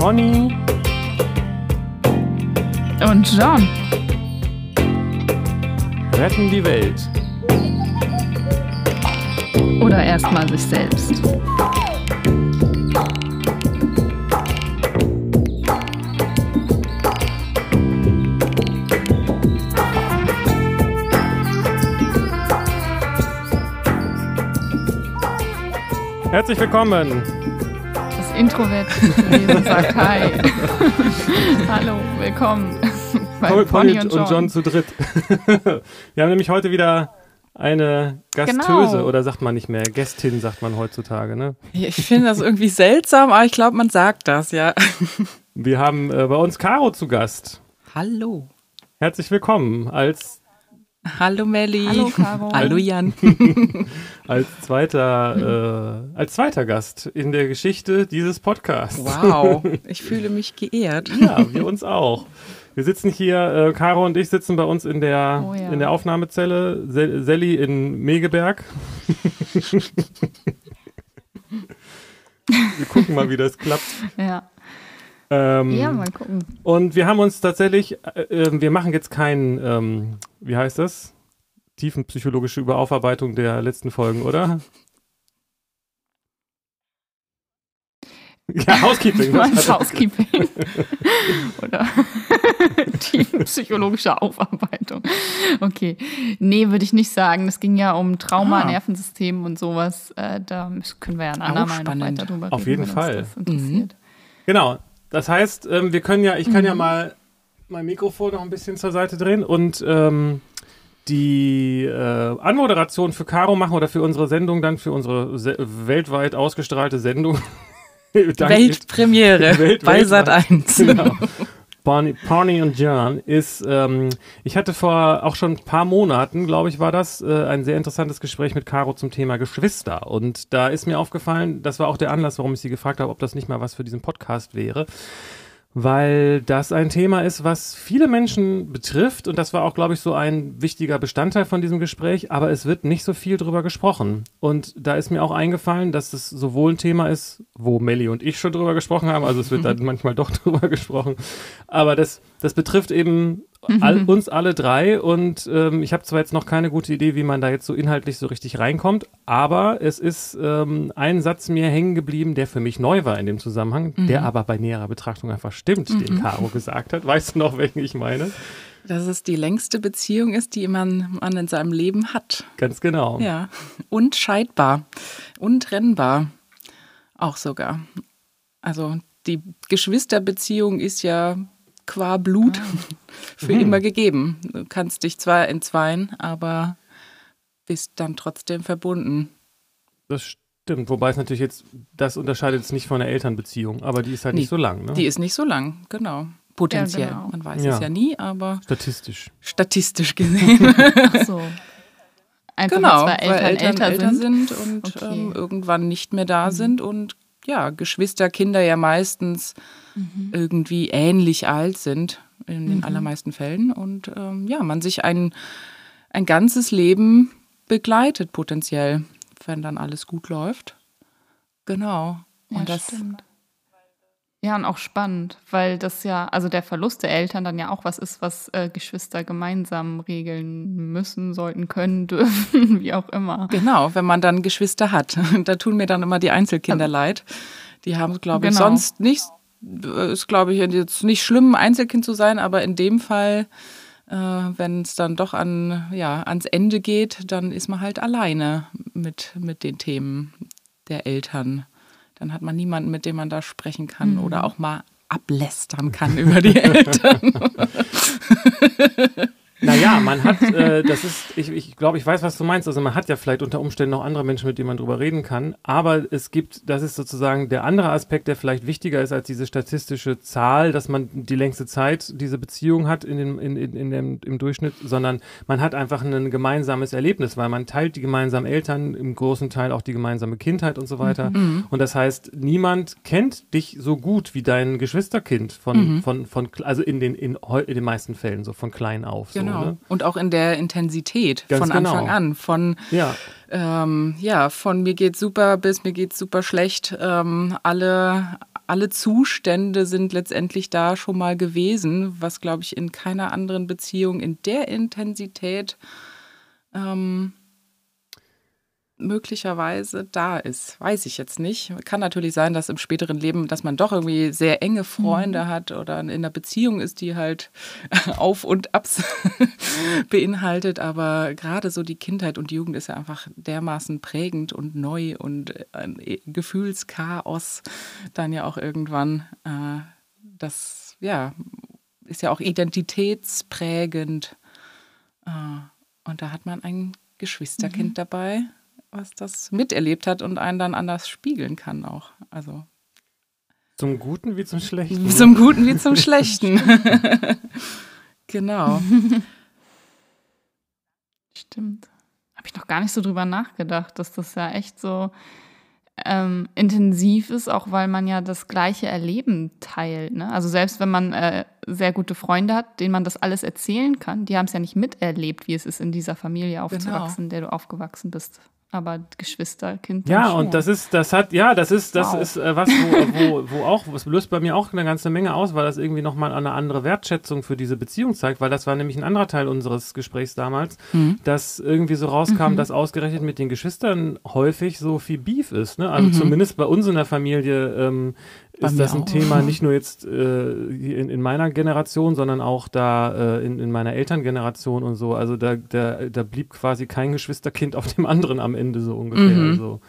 Conny Und John. retten die Welt. Oder erstmal sich selbst. Herzlich willkommen. Das Introvert-Wesen sagt Hi. Hallo, willkommen bei Conny, Pony und John. und John zu dritt. Wir haben nämlich heute wieder eine Gastöse Genau. oder sagt man nicht mehr, Gästin sagt man heutzutage. Ne? Ich finde das irgendwie seltsam, aber ich glaube, man sagt das, ja. Wir haben äh, bei uns Caro zu Gast. Hallo. Herzlich willkommen als, Hallo Melli. Hallo, Caro. Hallo Jan. als, zweiter, äh, als zweiter Gast in der Geschichte dieses Podcasts. Wow, ich fühle mich geehrt. Ja, wir uns auch. Wir sitzen hier, äh, Caro und ich sitzen bei uns in der, Oh ja. in der Aufnahmezelle, Se Selli in Megeberg. wir gucken mal, wie das klappt. Ja. Ähm, ja, mal gucken. Und wir haben uns tatsächlich, äh, äh, wir machen jetzt keinen, ähm, wie heißt das? Tiefenpsychologische Überaufarbeitung der letzten Folgen, oder? Ja, Housekeeping. Du das meinst Housekeeping. Oder die psychologische Aufarbeitung. Okay. Nee, würde ich nicht sagen. Es ging ja um Trauma, Ah. Nervensystem und sowas. Äh, da können wir ja ein andermal noch weiter drüber Auf reden, jeden wenn uns Fall. Das interessiert. Genau. Das heißt, ähm, wir können ja, ich kann ja Mhm. mal mein Mikrofon noch ein bisschen zur Seite drehen und ähm, die äh, Anmoderation für Caro machen oder für unsere Sendung dann, für unsere se weltweit ausgestrahlte Sendung. Weltpremiere Welt- bei. Sat 1. Genau. Bonnie, Bonnie und John ist, ähm, ich hatte vor auch schon ein paar Monaten, glaube ich, war das, äh, ein sehr interessantes Gespräch mit Caro zum Thema Geschwister. Und da ist mir aufgefallen, das war auch der Anlass, warum ich sie gefragt habe, ob das nicht mal was für diesen Podcast wäre. Weil das ein Thema ist, was viele Menschen betrifft. Und das war auch, glaube ich, so ein wichtiger Bestandteil von diesem Gespräch. Aber es wird nicht so viel drüber gesprochen. Und da ist mir auch eingefallen, dass es sowohl ein Thema ist, wo Melli und ich schon drüber gesprochen haben. Also es wird dann manchmal doch drüber gesprochen. Aber das, das betrifft eben all, uns alle drei. Und ähm, ich habe zwar jetzt noch keine gute Idee, wie man da jetzt so inhaltlich so richtig reinkommt. Aber es ist ähm, ein Satz mir hängen geblieben, der für mich neu war in dem Zusammenhang, der aber bei näherer Betrachtung einfach stimmt, den Caro gesagt hat. Weißt du noch, welchen ich meine? Dass es die längste Beziehung ist, die man, man in seinem Leben hat. Ganz genau. Ja. Unscheidbar. Untrennbar. Auch sogar. Also die Geschwisterbeziehung ist ja qua Blut für Mhm. immer gegeben. Du kannst dich zwar entzweien, aber bist dann trotzdem verbunden. Das stimmt. Wobei es natürlich jetzt, das unterscheidet es nicht von der Elternbeziehung, aber die ist halt Nee, nicht so lang, ne? Die ist nicht so lang, genau. Potenziell. Ja, genau. Man weiß Ja. es ja nie, aber Statistisch. statistisch gesehen. Ach so. Einfach genau, weil zwei Eltern, älter, sind. und Okay. ähm, irgendwann nicht mehr da sind und ja, Geschwisterkinder ja meistens Mhm. irgendwie ähnlich alt sind, in den allermeisten Fällen. Und ähm, ja, man sich ein, ein ganzes Leben begleitet, potenziell, wenn dann alles gut läuft. Genau. Und Ja, das stimmt. Ja, und auch spannend, weil das ja, also der Verlust der Eltern dann ja auch was ist, was äh, Geschwister gemeinsam regeln müssen, sollten, können, dürfen, wie auch immer. Genau, wenn man dann Geschwister hat. Da tun mir dann immer die Einzelkinder leid. Die haben, glaube ich, Genau. sonst nicht, äh, ist, glaube ich, jetzt nicht schlimm, Einzelkind zu sein, aber in dem Fall, äh, wenn es dann doch an, ja, ans Ende geht, dann ist man halt alleine mit, mit den Themen der Eltern. Dann hat man niemanden, mit dem man da sprechen kann oder auch mal ablästern kann über die Eltern. Naja, man hat, äh, das ist, ich, ich glaube, ich weiß, was du meinst. Also man hat ja vielleicht unter Umständen noch andere Menschen, mit denen man drüber reden kann. Aber es gibt, das ist sozusagen der andere Aspekt, der vielleicht wichtiger ist als diese statistische Zahl, dass man die längste Zeit diese Beziehung hat in dem, in, in, in dem, im Durchschnitt, sondern man hat einfach ein gemeinsames Erlebnis, weil man teilt die gemeinsamen Eltern, im großen Teil auch die gemeinsame Kindheit und so weiter. Und das heißt, niemand kennt dich so gut wie dein Geschwisterkind von, von, von, also in den, in, in den meisten Fällen so von klein auf. So, Genau. Ne? Und auch in der Intensität Ganz von genau. Anfang an. Von, Ja, ähm, ja, von mir geht's super bis mir geht's super schlecht. Ähm, alle, alle Zustände sind letztendlich da schon mal gewesen, was, glaube ich, in keiner anderen Beziehung in der Intensität ähm, möglicherweise da ist. Weiß ich jetzt nicht. Kann natürlich sein, dass im späteren Leben, dass man doch irgendwie sehr enge Freunde mhm. hat oder in einer Beziehung ist, die halt Auf und Abs beinhaltet. Aber gerade so die Kindheit und die Jugend ist ja einfach dermaßen prägend und neu und ein Gefühlschaos dann ja auch irgendwann. Äh, das, ja, ist ja auch identitätsprägend. Äh, und da hat man ein Geschwisterkind mhm. dabei, was das miterlebt hat und einen dann anders spiegeln kann auch. Also zum Guten wie zum Schlechten. Zum Guten wie zum Schlechten. genau. Stimmt. Habe ich noch gar nicht so drüber nachgedacht, dass das ja echt so ähm, intensiv ist, auch weil man ja das gleiche Erleben teilt. Ne? Also selbst wenn man äh, sehr gute Freunde hat, denen man das alles erzählen kann, die haben es ja nicht miterlebt, wie es ist, in dieser Familie genau. aufzuwachsen, genau. in der du aufgewachsen bist aber Geschwisterkind. Ja, schon. und das ist, das hat, ja, das ist, das wow. ist äh, was, wo, wo, wo auch, was löst bei mir auch eine ganze Menge aus, weil das irgendwie nochmal eine andere Wertschätzung für diese Beziehung zeigt, weil das war nämlich ein anderer Teil unseres Gesprächs damals, mhm. dass irgendwie so rauskam, mhm. dass ausgerechnet mit den Geschwistern häufig so viel Beef ist. Ne? Also mhm. zumindest bei uns in der Familie ähm, ist das ein auch. Thema nicht nur jetzt äh, in, in, meiner Generation, sondern auch da äh, in, in, meiner Elterngeneration und so. Also da, da, da blieb quasi kein Geschwisterkind auf dem anderen am Ende so ungefähr. Mhm. Also,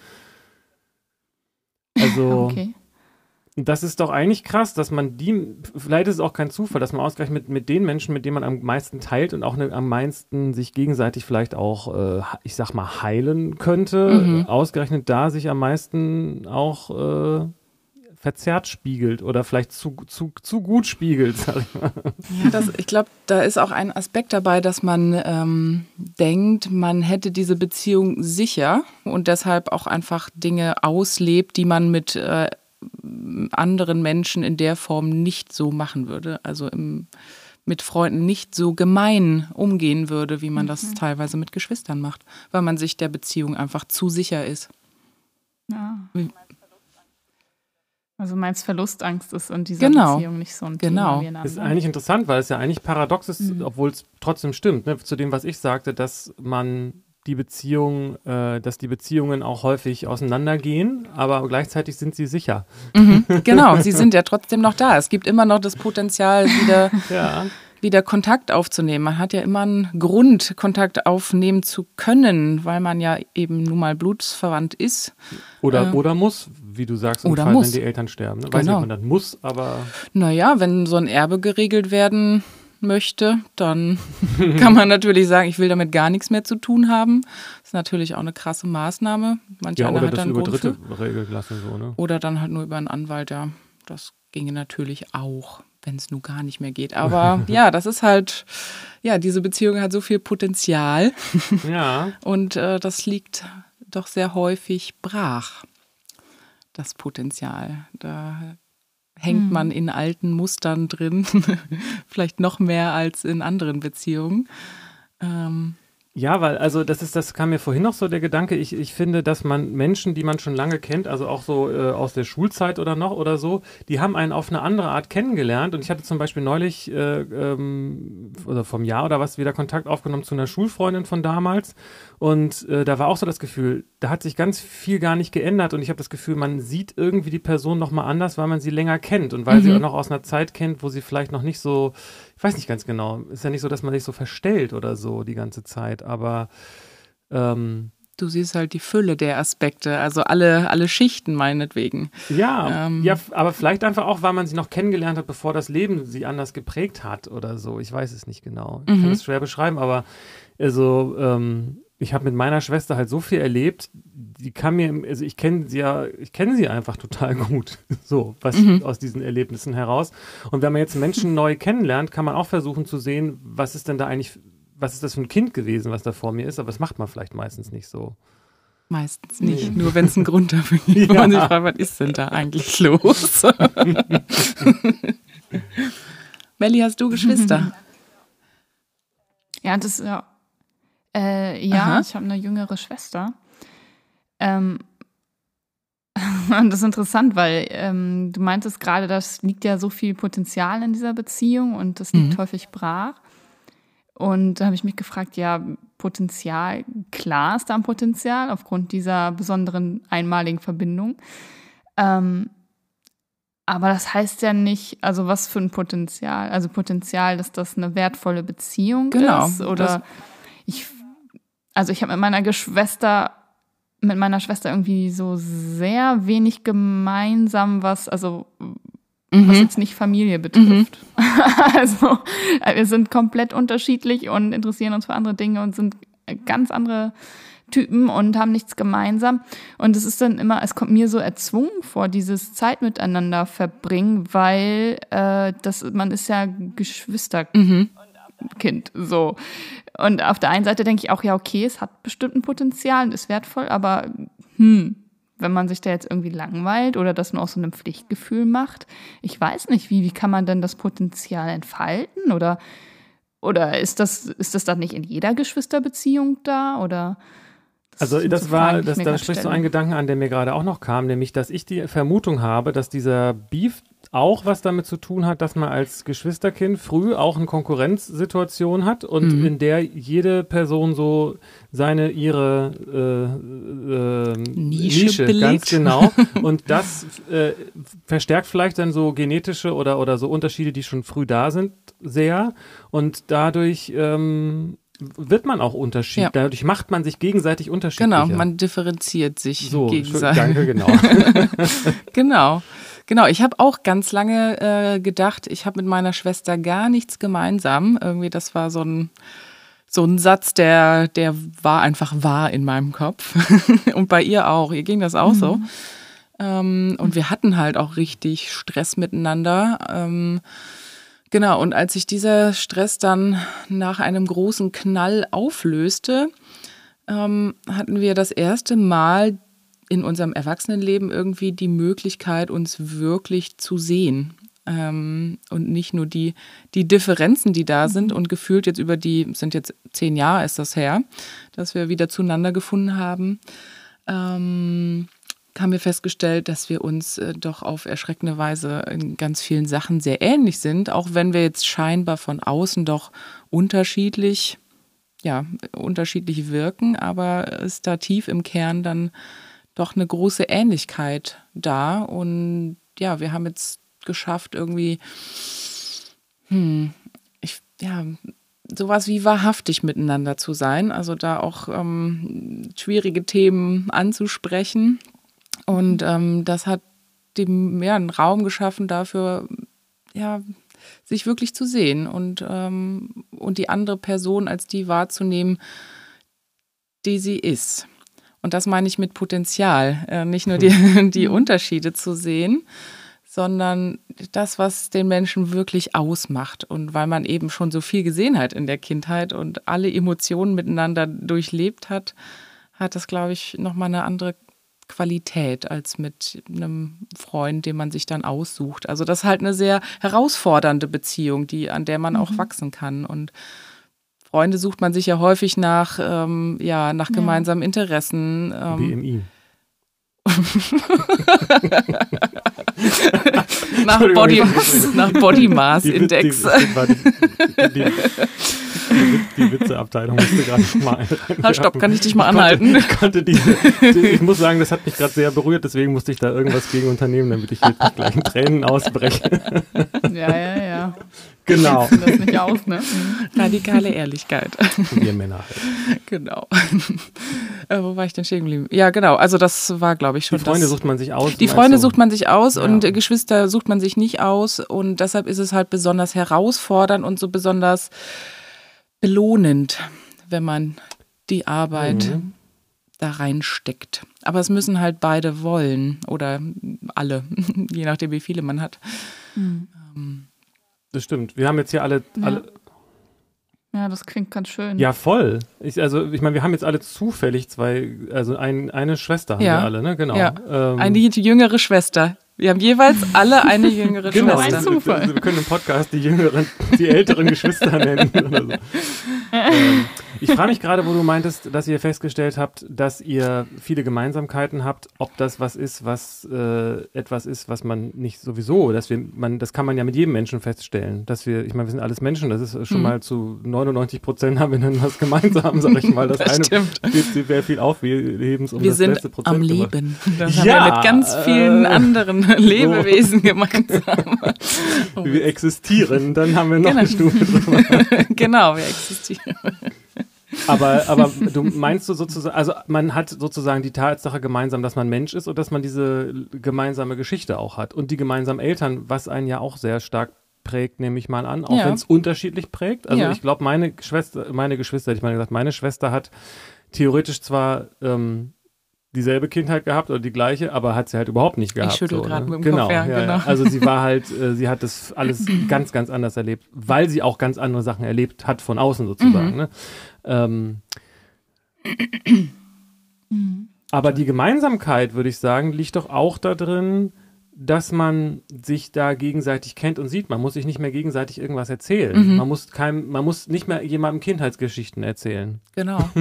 also okay. das ist doch eigentlich krass, dass man die, vielleicht ist es auch kein Zufall, dass man ausgerechnet mit, mit den Menschen, mit denen man am meisten teilt und auch ne, am meisten sich gegenseitig vielleicht auch, äh, ich sag mal, heilen könnte, mhm. ausgerechnet da sich am meisten auch äh, verzerrt spiegelt oder vielleicht zu, zu, zu gut spiegelt, sag ich mal. Ja, das, ich glaube, da ist auch ein Aspekt dabei, dass man ähm, denkt, man hätte diese Beziehung sicher und deshalb auch einfach Dinge auslebt, die man mit äh, anderen Menschen in der Form nicht so machen würde. Also im, mit Freunden nicht so gemein umgehen würde, wie man mhm. das teilweise mit Geschwistern macht, weil man sich der Beziehung einfach zu sicher ist. Ja. Also meinst Verlustangst ist in dieser genau. Beziehung nicht so ein genau. Thema. Genau. Ist eigentlich interessant, weil es ja eigentlich paradox ist, mhm. obwohl es trotzdem stimmt, ne, zu dem, was ich sagte, dass man die Beziehung, äh, dass die Beziehungen auch häufig auseinandergehen, aber gleichzeitig sind sie sicher. Mhm, genau, sie sind ja trotzdem noch da. Es gibt immer noch das Potenzial, wieder ja wieder Kontakt aufzunehmen. Man hat ja immer einen Grund, Kontakt aufnehmen zu können, weil man ja eben nun mal blutsverwandt ist. Oder, äh, oder muss, wie du sagst, im oder Fall, muss. wenn die Eltern sterben. Ne? Weiß genau. nicht, ob man das muss, aber. Naja, wenn so ein Erbe geregelt werden möchte, dann kann man natürlich sagen, ich will damit gar nichts mehr zu tun haben. Das ist natürlich auch eine krasse Maßnahme. Manch ja, oder hat das dann über Dritte regeln lassen. So, ne? Oder dann halt nur über einen Anwalt, ja. Das ginge natürlich auch wenn es nun gar nicht mehr geht. Aber ja, das ist halt, ja, diese Beziehung hat so viel Potenzial. Ja. Und äh, das liegt doch sehr häufig brach, das Potenzial. Da hängt hm. man in alten Mustern drin, vielleicht noch mehr als in anderen Beziehungen. Ähm, ja, weil, also das ist, das kam mir vorhin noch so der Gedanke, ich, ich finde, dass man Menschen, die man schon lange kennt, also auch so äh, aus der Schulzeit oder noch oder so, die haben einen auf eine andere Art kennengelernt. Und ich hatte zum Beispiel neulich äh, ähm, oder vom Jahr oder was wieder Kontakt aufgenommen zu einer Schulfreundin von damals. Und äh, da war auch so das Gefühl, da hat sich ganz viel gar nicht geändert. Und ich habe das Gefühl, man sieht irgendwie die Person nochmal anders, weil man sie länger kennt und weil mhm. sie auch noch aus einer Zeit kennt, wo sie vielleicht noch nicht so ich weiß nicht ganz genau. Ist ja nicht so, dass man sich so verstellt oder so die ganze Zeit, aber ähm, du siehst halt die Fülle der Aspekte, also alle, alle Schichten meinetwegen. Ja, ähm. ja, aber vielleicht einfach auch, weil man sie noch kennengelernt hat, bevor das Leben sie anders geprägt hat oder so. Ich weiß es nicht genau. Ich mhm. kann es schwer beschreiben, aber also ähm, ich habe mit meiner Schwester halt so viel erlebt, die kann mir, also ich kenne sie ja, ich kenne sie einfach total gut, so, was mhm. aus diesen Erlebnissen heraus. Und wenn man jetzt Menschen neu kennenlernt, kann man auch versuchen zu sehen, was ist denn da eigentlich, was ist das für ein Kind gewesen, was da vor mir ist, aber das macht man vielleicht meistens nicht so. Meistens nicht, nee. nur wenn es einen Grund dafür gibt, ja. man sich fragt, was ist denn da eigentlich los? Melli, hast du Geschwister? Ja, das ist ja äh, ja, Aha. ich habe eine jüngere Schwester. Ähm, das ist interessant, weil ähm, du meintest gerade, das liegt ja so viel Potenzial in dieser Beziehung und das liegt mhm. häufig brach. Und da habe ich mich gefragt, ja, Potenzial, klar ist da ein Potenzial aufgrund dieser besonderen einmaligen Verbindung. Ähm, aber das heißt ja nicht, also was für ein Potenzial? Also Potenzial, dass das eine wertvolle Beziehung genau, ist? Oder ich, also ich habe mit meiner Geschwister, mit meiner Schwester irgendwie so sehr wenig gemeinsam, was, also mhm. was jetzt nicht Familie betrifft. Mhm. also wir sind komplett unterschiedlich und interessieren uns für andere Dinge und sind ganz andere Typen und haben nichts gemeinsam. Und es ist dann immer, es kommt mir so erzwungen vor, dieses Zeit miteinander verbringen, weil äh, das, man ist ja Geschwisterkind. Mhm. So. Und auf der einen Seite denke ich auch, ja, okay, es hat bestimmt ein Potenzial und ist wertvoll, aber hm, wenn man sich da jetzt irgendwie langweilt oder das nur aus so einem Pflichtgefühl macht, ich weiß nicht, wie, wie kann man denn das Potenzial entfalten oder oder ist das, ist das dann nicht in jeder Geschwisterbeziehung da? Oder also das war, das, da sprichst du einen Gedanken an, der mir gerade auch noch kam, nämlich, dass ich die Vermutung habe, dass dieser Beef auch was damit zu tun hat, dass man als Geschwisterkind früh auch eine Konkurrenzsituation hat und mhm. in der jede Person so seine, ihre äh, äh, Nische, Nische ganz genau. Und das äh, verstärkt vielleicht dann so genetische oder, oder so Unterschiede, die schon früh da sind, sehr. Und dadurch ähm, wird man auch unterschiedlich. Ja. Dadurch macht man sich gegenseitig unterschiedlich. Genau, man differenziert sich so, gegenseitig. Danke, genau. genau. Genau, ich habe auch ganz lange äh, gedacht, ich habe mit meiner Schwester gar nichts gemeinsam. Irgendwie, das war so ein, so ein Satz, der, der war einfach wahr in meinem Kopf. und bei ihr auch. Ihr ging das auch mhm. so. Ähm, und wir hatten halt auch richtig Stress miteinander. Ähm, Genau, und als sich dieser Stress dann nach einem großen Knall auflöste, ähm, hatten wir das erste Mal in unserem Erwachsenenleben irgendwie die Möglichkeit, uns wirklich zu sehen. Ähm, und nicht nur die, die Differenzen, die da sind und gefühlt jetzt über die, sind jetzt zehn Jahre ist das her, dass wir wieder zueinander gefunden haben. Ähm, haben wir festgestellt, dass wir uns äh, doch auf erschreckende Weise in ganz vielen Sachen sehr ähnlich sind, auch wenn wir jetzt scheinbar von außen doch unterschiedlich, ja, unterschiedlich wirken, aber ist da tief im Kern dann doch eine große Ähnlichkeit da. Und ja, wir haben jetzt geschafft, irgendwie, hm, ich, ja, sowas wie wahrhaftig miteinander zu sein, also da auch ähm, schwierige Themen anzusprechen und ähm, das hat dem ja, einen Raum geschaffen dafür, ja, sich wirklich zu sehen und, ähm, und die andere Person als die wahrzunehmen, die sie ist. Und das meine ich mit Potenzial, äh, nicht nur die, die Unterschiede zu sehen, sondern das, was den Menschen wirklich ausmacht. Und weil man eben schon so viel gesehen hat in der Kindheit und alle Emotionen miteinander durchlebt hat, hat das, glaube ich, nochmal eine andere Qualität als mit einem Freund, den man sich dann aussucht. Also das ist halt eine sehr herausfordernde Beziehung, die, an der man mhm. auch wachsen kann. Und Freunde sucht man sich ja häufig nach, ähm, ja, nach gemeinsamen ja. Interessen. Ähm, BMI. nach, Body, nach Body Mass Index. Die, die, die, die Witzeabteilung musste gerade mal. Halt, stopp, kann ich dich mal anhalten? Konnte, konnte diese, ich muss sagen, das hat mich gerade sehr berührt, deswegen musste ich da irgendwas gegen unternehmen, damit ich jetzt nicht gleich in Tränen ausbreche. Ja, ja, ja. Genau. Das nicht aus, ne? Radikale Ehrlichkeit. Wir Männer halt. Genau. Äh, wo war ich denn stehen geblieben? Ja, genau. Also das war, glaube ich, schon. Die Freunde das, sucht man sich aus. Die Freunde sucht man sich aus ja. und Geschwister sucht man sich nicht aus. Und deshalb ist es halt besonders herausfordernd und so besonders belohnend, wenn man die Arbeit mhm. da reinsteckt. Aber es müssen halt beide wollen oder alle, je nachdem, wie viele man hat. Mhm. Ähm. Das stimmt. Wir haben jetzt hier alle, ja. alle ja, das klingt ganz schön. Ja, voll. Ich, also, ich meine, wir haben jetzt alle zufällig zwei, also ein, eine Schwester haben ja. wir alle, ne? Genau. Ja. Ähm, eine jüngere Schwester. Wir haben jeweils alle eine jüngere genau. Schwester. Ein Zufall. Wir, wir, können im Podcast die jüngeren, die älteren Geschwister nennen oder so. ähm, Ich frage mich gerade, wo du meintest, dass ihr festgestellt habt, dass ihr viele Gemeinsamkeiten habt, ob das was ist, was äh, etwas ist, was man nicht sowieso, dass wir, man, das kann man ja mit jedem Menschen feststellen, dass wir, ich meine, wir sind alles Menschen, das ist schon mhm. mal zu 99 Prozent haben wir dann was gemeinsam, sag ich mal. Das, das eine stimmt. steht sehr viel auf, wir leben es um wir das sind letzte Prozent am. Leben. Das ja, haben wir mit ganz vielen äh, anderen Lebewesen so. gemeinsam. wir existieren, dann haben wir noch genau. eine Stufe drüber. genau, wir existieren. Aber, aber du meinst du sozusagen, also man hat sozusagen die Tatsache gemeinsam, dass man Mensch ist und dass man diese gemeinsame Geschichte auch hat und die gemeinsamen Eltern, was einen ja auch sehr stark prägt, nehme ich mal an, auch ja. wenn es unterschiedlich prägt. Also ja. ich glaube, meine Schwester, meine Geschwister, ich meine gesagt, meine Schwester hat theoretisch zwar ähm, dieselbe Kindheit gehabt oder die gleiche, aber hat sie halt überhaupt nicht gehabt. Ich schüttel so, gerade ne? mit dem genau, Kopf, ja, genau. Ja. Also sie war halt, äh, sie hat das alles ganz, ganz anders erlebt, weil sie auch ganz andere Sachen erlebt hat von außen sozusagen. Mhm. Ne? Ähm, aber die Gemeinsamkeit, würde ich sagen, liegt doch auch da drin, dass man sich da gegenseitig kennt und sieht. Man muss sich nicht mehr gegenseitig irgendwas erzählen. Mhm. Man, muss kein, man muss nicht mehr jemandem Kindheitsgeschichten erzählen. Genau.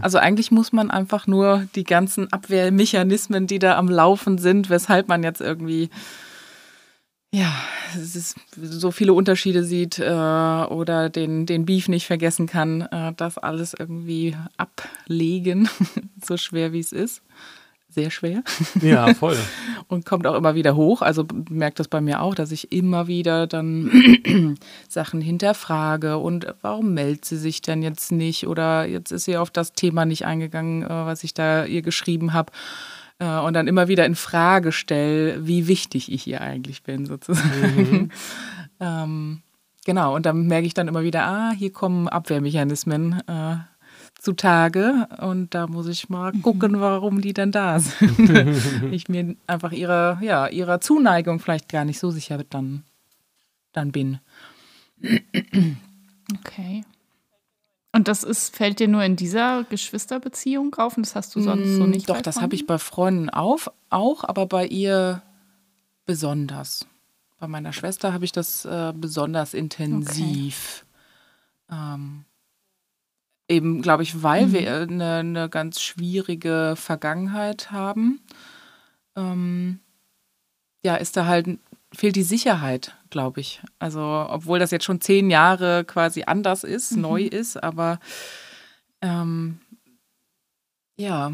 Also eigentlich muss man einfach nur die ganzen Abwehrmechanismen, die da am Laufen sind, weshalb man jetzt irgendwie ja, es ist, so viele Unterschiede sieht äh, oder den, den Beef nicht vergessen kann, äh, das alles irgendwie ablegen, so schwer wie es ist sehr schwer. Ja, voll. und kommt auch immer wieder hoch. Also merkt das bei mir auch, dass ich immer wieder dann Sachen hinterfrage und warum meldet sie sich denn jetzt nicht oder jetzt ist sie auf das Thema nicht eingegangen, äh, was ich da ihr geschrieben habe. Äh, und dann immer wieder in Frage stelle, wie wichtig ich ihr eigentlich bin, sozusagen. Mhm. ähm, genau, und dann merke ich dann immer wieder, ah, hier kommen Abwehrmechanismen. Äh, zutage und da muss ich mal mhm. gucken, warum die denn da sind. ich mir einfach ihrer, ja, ihrer Zuneigung vielleicht gar nicht so sicher dann, dann bin. Okay. Und das ist, fällt dir nur in dieser Geschwisterbeziehung auf und das hast du sonst so mm, nicht? Doch, das habe ich bei Freunden auf, auch, aber bei ihr besonders. Bei meiner Schwester habe ich das äh, besonders intensiv. Okay. Ähm, Eben, glaube ich, weil mhm. wir eine, eine, ganz schwierige Vergangenheit haben. Ähm, ja, ist da halt, fehlt die Sicherheit, glaube ich. Also, obwohl das jetzt schon zehn Jahre quasi anders ist, mhm. neu ist, aber ähm, ja,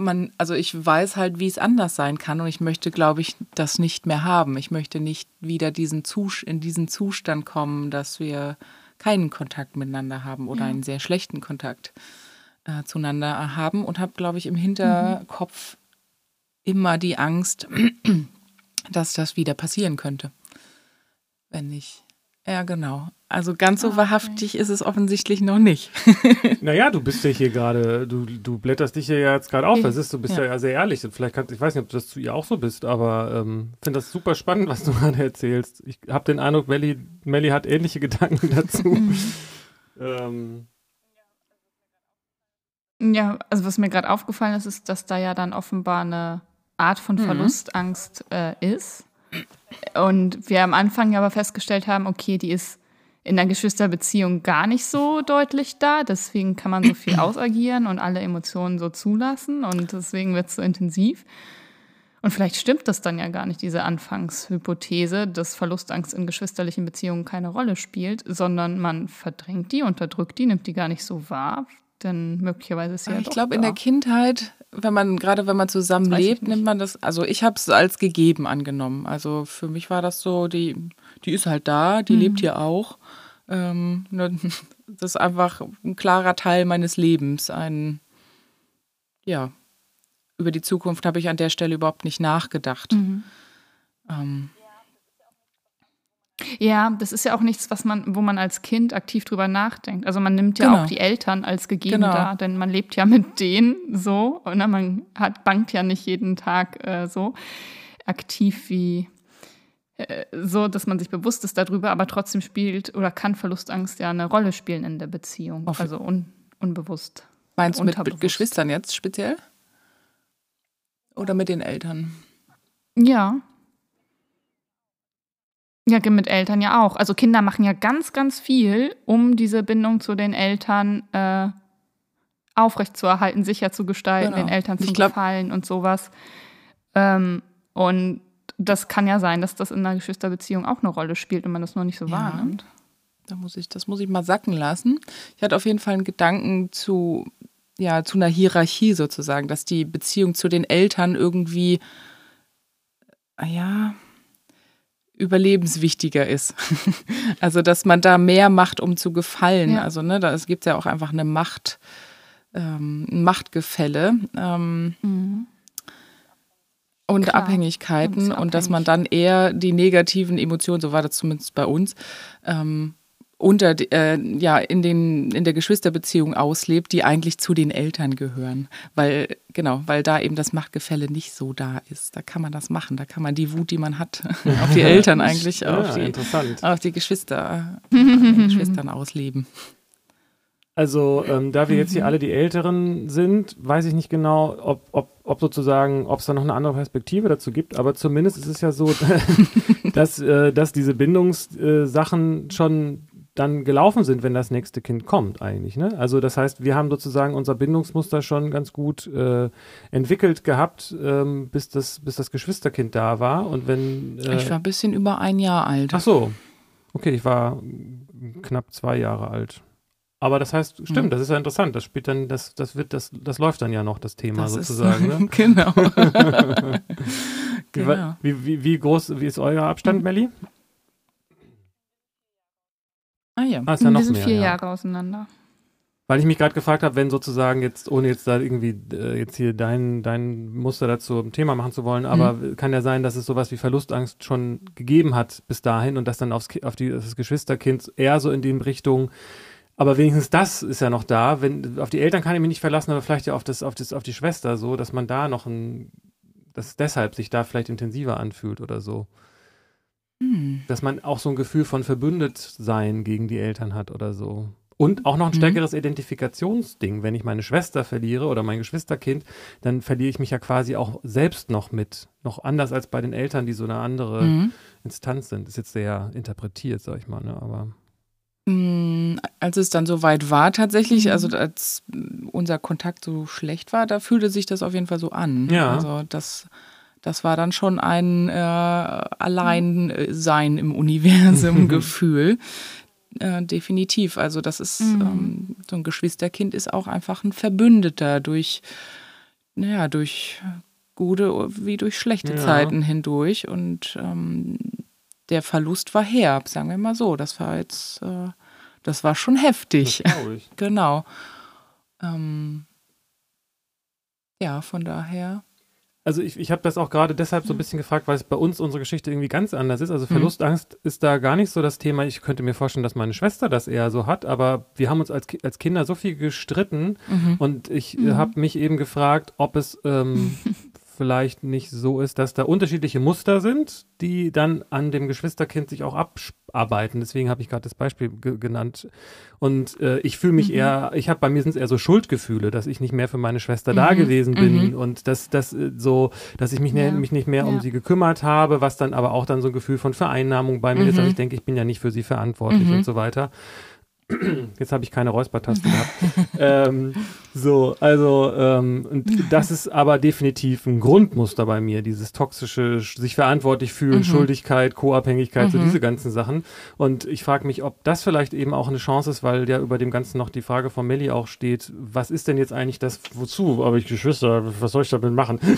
man, also ich weiß halt, wie es anders sein kann und ich möchte, glaube ich, das nicht mehr haben. Ich möchte nicht wieder diesen Zus in diesen Zustand kommen, dass wir keinen Kontakt miteinander haben oder ja. einen sehr schlechten Kontakt äh, zueinander haben und habe, glaube ich, im Hinterkopf mhm. immer die Angst, dass das wieder passieren könnte. Wenn nicht. Ja, genau. Also ganz so ah, okay. wahrhaftig ist es offensichtlich noch nicht. naja, du bist ja hier gerade, du, du blätterst dich ja jetzt gerade auf. Das ist, du bist ja. ja, sehr ehrlich. Vielleicht kannst, ich weiß nicht, ob du das zu ihr auch so bist, aber ähm, finde das super spannend, was du gerade erzählst. Ich habe den Eindruck, Melli, Melli hat ähnliche Gedanken dazu. Mhm. ähm. Ja, also was mir gerade aufgefallen ist, ist, dass da ja dann offenbar eine Art von mhm. Verlustangst äh, ist. Und wir am Anfang aber festgestellt haben, okay, die ist in der Geschwisterbeziehung gar nicht so deutlich da. Deswegen kann man so viel ausagieren und alle Emotionen so zulassen. Und deswegen wird es so intensiv. Und vielleicht stimmt das dann ja gar nicht, diese Anfangshypothese, dass Verlustangst in geschwisterlichen Beziehungen keine Rolle spielt, sondern man verdrängt die, unterdrückt die, nimmt die gar nicht so wahr. Denn möglicherweise ist sie ja Ich glaube, in der Kindheit, wenn man, gerade wenn man zusammen lebt, nimmt man das, also ich habe es als gegeben angenommen. Also für mich war das so, die, die ist halt da, die mhm. lebt hier auch. Ähm, ne, das ist einfach ein klarer Teil meines Lebens. Ein, ja, über die Zukunft habe ich an der Stelle überhaupt nicht nachgedacht. Mhm. Ähm, ja, das ist ja auch nichts, was man, wo man als Kind aktiv drüber nachdenkt. Also man nimmt ja genau. auch die Eltern als gegeben genau. da, denn man lebt ja mit denen so. Und ne, man hat, bangt ja nicht jeden Tag äh, so aktiv wie äh, so, dass man sich bewusst ist darüber, aber trotzdem spielt oder kann Verlustangst ja eine Rolle spielen in der Beziehung. Auf also un, unbewusst. Meinst du mit, mit Geschwistern jetzt speziell? Oder mit den Eltern? Ja. Ja, mit Eltern ja auch. Also Kinder machen ja ganz, ganz viel, um diese Bindung zu den Eltern äh, aufrechtzuerhalten, sicher zu gestalten, genau. den Eltern zu glaub, gefallen und sowas. Ähm, und das kann ja sein, dass das in einer Geschwisterbeziehung auch eine Rolle spielt und man das nur nicht so ja. wahrnimmt. Da muss ich, das muss ich mal sacken lassen. Ich hatte auf jeden Fall einen Gedanken zu, ja, zu einer Hierarchie sozusagen, dass die Beziehung zu den Eltern irgendwie, ja, überlebenswichtiger ist. also, dass man da mehr macht, um zu gefallen. Ja. Also, ne, da gibt es ja auch einfach eine Macht, ähm, ein Machtgefälle. Ähm, mhm. Und Klar. Abhängigkeiten und, und dass man dann eher die negativen Emotionen, so war das zumindest bei uns, ähm, unter äh, ja in den in der Geschwisterbeziehung auslebt, die eigentlich zu den Eltern gehören, weil genau, weil da eben das Machtgefälle nicht so da ist. Da kann man das machen, da kann man die Wut, die man hat, auf die Eltern eigentlich, ja, auf, die, auf die Geschwister, äh, Geschwistern ausleben. Also, ähm, da wir jetzt hier alle die Älteren sind, weiß ich nicht genau, ob, ob, ob sozusagen, ob es da noch eine andere Perspektive dazu gibt, aber zumindest ist es ja so, dass, äh, dass diese Bindungssachen schon dann gelaufen sind, wenn das nächste Kind kommt, eigentlich. Ne? Also das heißt, wir haben sozusagen unser Bindungsmuster schon ganz gut äh, entwickelt gehabt, ähm, bis, das, bis das Geschwisterkind da war. Und wenn äh, ich war ein bisschen über ein Jahr alt. Ach so, okay, ich war knapp zwei Jahre alt. Aber das heißt, stimmt, mhm. das ist ja interessant. Das spielt dann, das, das wird, das, das läuft dann ja noch, das Thema das sozusagen. Ist, ne? genau. genau. Wie, wie, wie, groß, wie ist euer Abstand, Melli? Ah ja. Ah, ist ja noch Wir sind mehr, vier ja. Jahre auseinander. Weil ich mich gerade gefragt habe, wenn sozusagen jetzt, ohne jetzt da irgendwie äh, jetzt hier dein, dein Muster dazu ein Thema machen zu wollen, aber mhm. kann ja sein, dass es sowas wie Verlustangst schon gegeben hat bis dahin und dass dann aufs, auf die, das Geschwisterkind eher so in die Richtung, aber wenigstens das ist ja noch da. Wenn, auf die Eltern kann ich mich nicht verlassen, aber vielleicht ja auf, das, auf, das, auf die Schwester so, dass man da noch ein, dass es deshalb sich da vielleicht intensiver anfühlt oder so. Hm. Dass man auch so ein Gefühl von Verbündetsein gegen die Eltern hat oder so. Und auch noch ein mhm. stärkeres mhm. Identifikationsding. Wenn ich meine Schwester verliere oder mein Geschwisterkind, dann verliere ich mich ja quasi auch selbst noch mit. Noch anders als bei den Eltern, die so eine andere mhm. Instanz sind. Ist jetzt sehr interpretiert, sag ich mal, ne? aber. Mm, als es dann so weit war, tatsächlich, mhm. also als unser Kontakt so schlecht war, da fühlte sich das auf jeden Fall so an. Ja. Also das das war dann schon ein äh, Alleinsein im Universum-Gefühl. Äh, definitiv. Also das ist, mhm. ähm, so ein Geschwisterkind ist auch einfach ein Verbündeter durch, naja, durch gute wie durch schlechte ja. Zeiten hindurch. Und ähm, der Verlust war herb, sagen wir mal so. Das war jetzt, äh, das war schon heftig. genau. Ähm, ja, von daher also ich, ich habe das auch gerade deshalb so ein bisschen gefragt, weil es bei uns unsere Geschichte irgendwie ganz anders ist. Also mhm. Verlustangst mhm. ist da gar nicht so das Thema. Ich könnte mir vorstellen, dass meine Schwester das eher so hat, aber wir haben uns als, als Kinder so viel gestritten mhm. und ich mhm. habe mich eben gefragt, ob es ähm, vielleicht nicht so ist, dass da unterschiedliche Muster sind, die dann an dem Geschwisterkind sich auch abarbeiten. Deswegen habe ich gerade das Beispiel genannt. Und äh, ich fühle mich mhm. eher, ich habe bei mir sind es eher so Schuldgefühle, dass ich nicht mehr für meine Schwester mhm. da gewesen bin mhm. und dass das äh, so, dass ich mich, ja. mich nicht mehr ja. um sie gekümmert habe, was dann aber auch dann so ein Gefühl von Vereinnahmung bei mir ist, dass mhm. ich denke, ich bin ja nicht für sie verantwortlich mhm. und so weiter. Jetzt habe ich keine Räuspertaste gehabt. ähm, so, also, ähm, und das ist aber definitiv ein Grundmuster bei mir, dieses toxische, sich verantwortlich fühlen, mhm. Schuldigkeit, Co-Abhängigkeit, mhm. so diese ganzen Sachen. Und ich frage mich, ob das vielleicht eben auch eine Chance ist, weil ja über dem Ganzen noch die Frage von Melli auch steht, was ist denn jetzt eigentlich das, wozu? Aber ich Geschwister, was soll ich damit machen?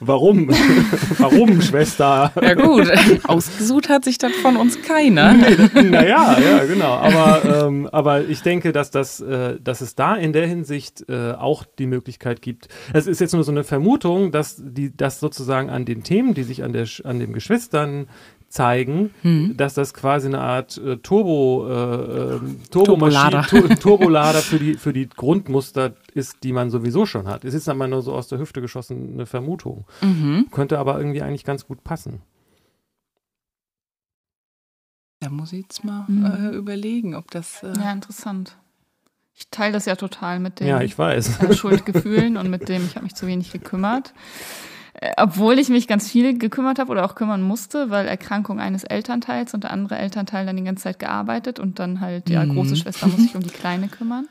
Warum? Warum, Schwester? Ja gut, ausgesucht hat sich das von uns keiner. Nee, naja, ja, genau. Aber, ähm, aber ich denke, dass, das, äh, dass es da in der Hinsicht äh, auch die Möglichkeit gibt. Es ist jetzt nur so eine Vermutung, dass die, dass sozusagen an den Themen, die sich an, der, an den Geschwistern zeigen, hm. dass das quasi eine Art äh, Turbo, äh, ähm, Turbolader. Tur Turbolader für die, für die Grundmuster ist, die man sowieso schon hat. Es ist aber nur so aus der Hüfte geschossene Vermutung. Mhm. Könnte aber irgendwie eigentlich ganz gut passen. Da muss ich jetzt mal mhm. äh, überlegen, ob das. Äh ja, interessant. Ich teile das ja total mit den ja, ich weiß. Äh, Schuldgefühlen und mit dem, ich habe mich zu wenig gekümmert. Äh, obwohl ich mich ganz viel gekümmert habe oder auch kümmern musste, weil Erkrankung eines Elternteils und der andere Elternteil dann die ganze Zeit gearbeitet und dann halt, ja, große Mhm. Schwester muss sich um die Kleine kümmern.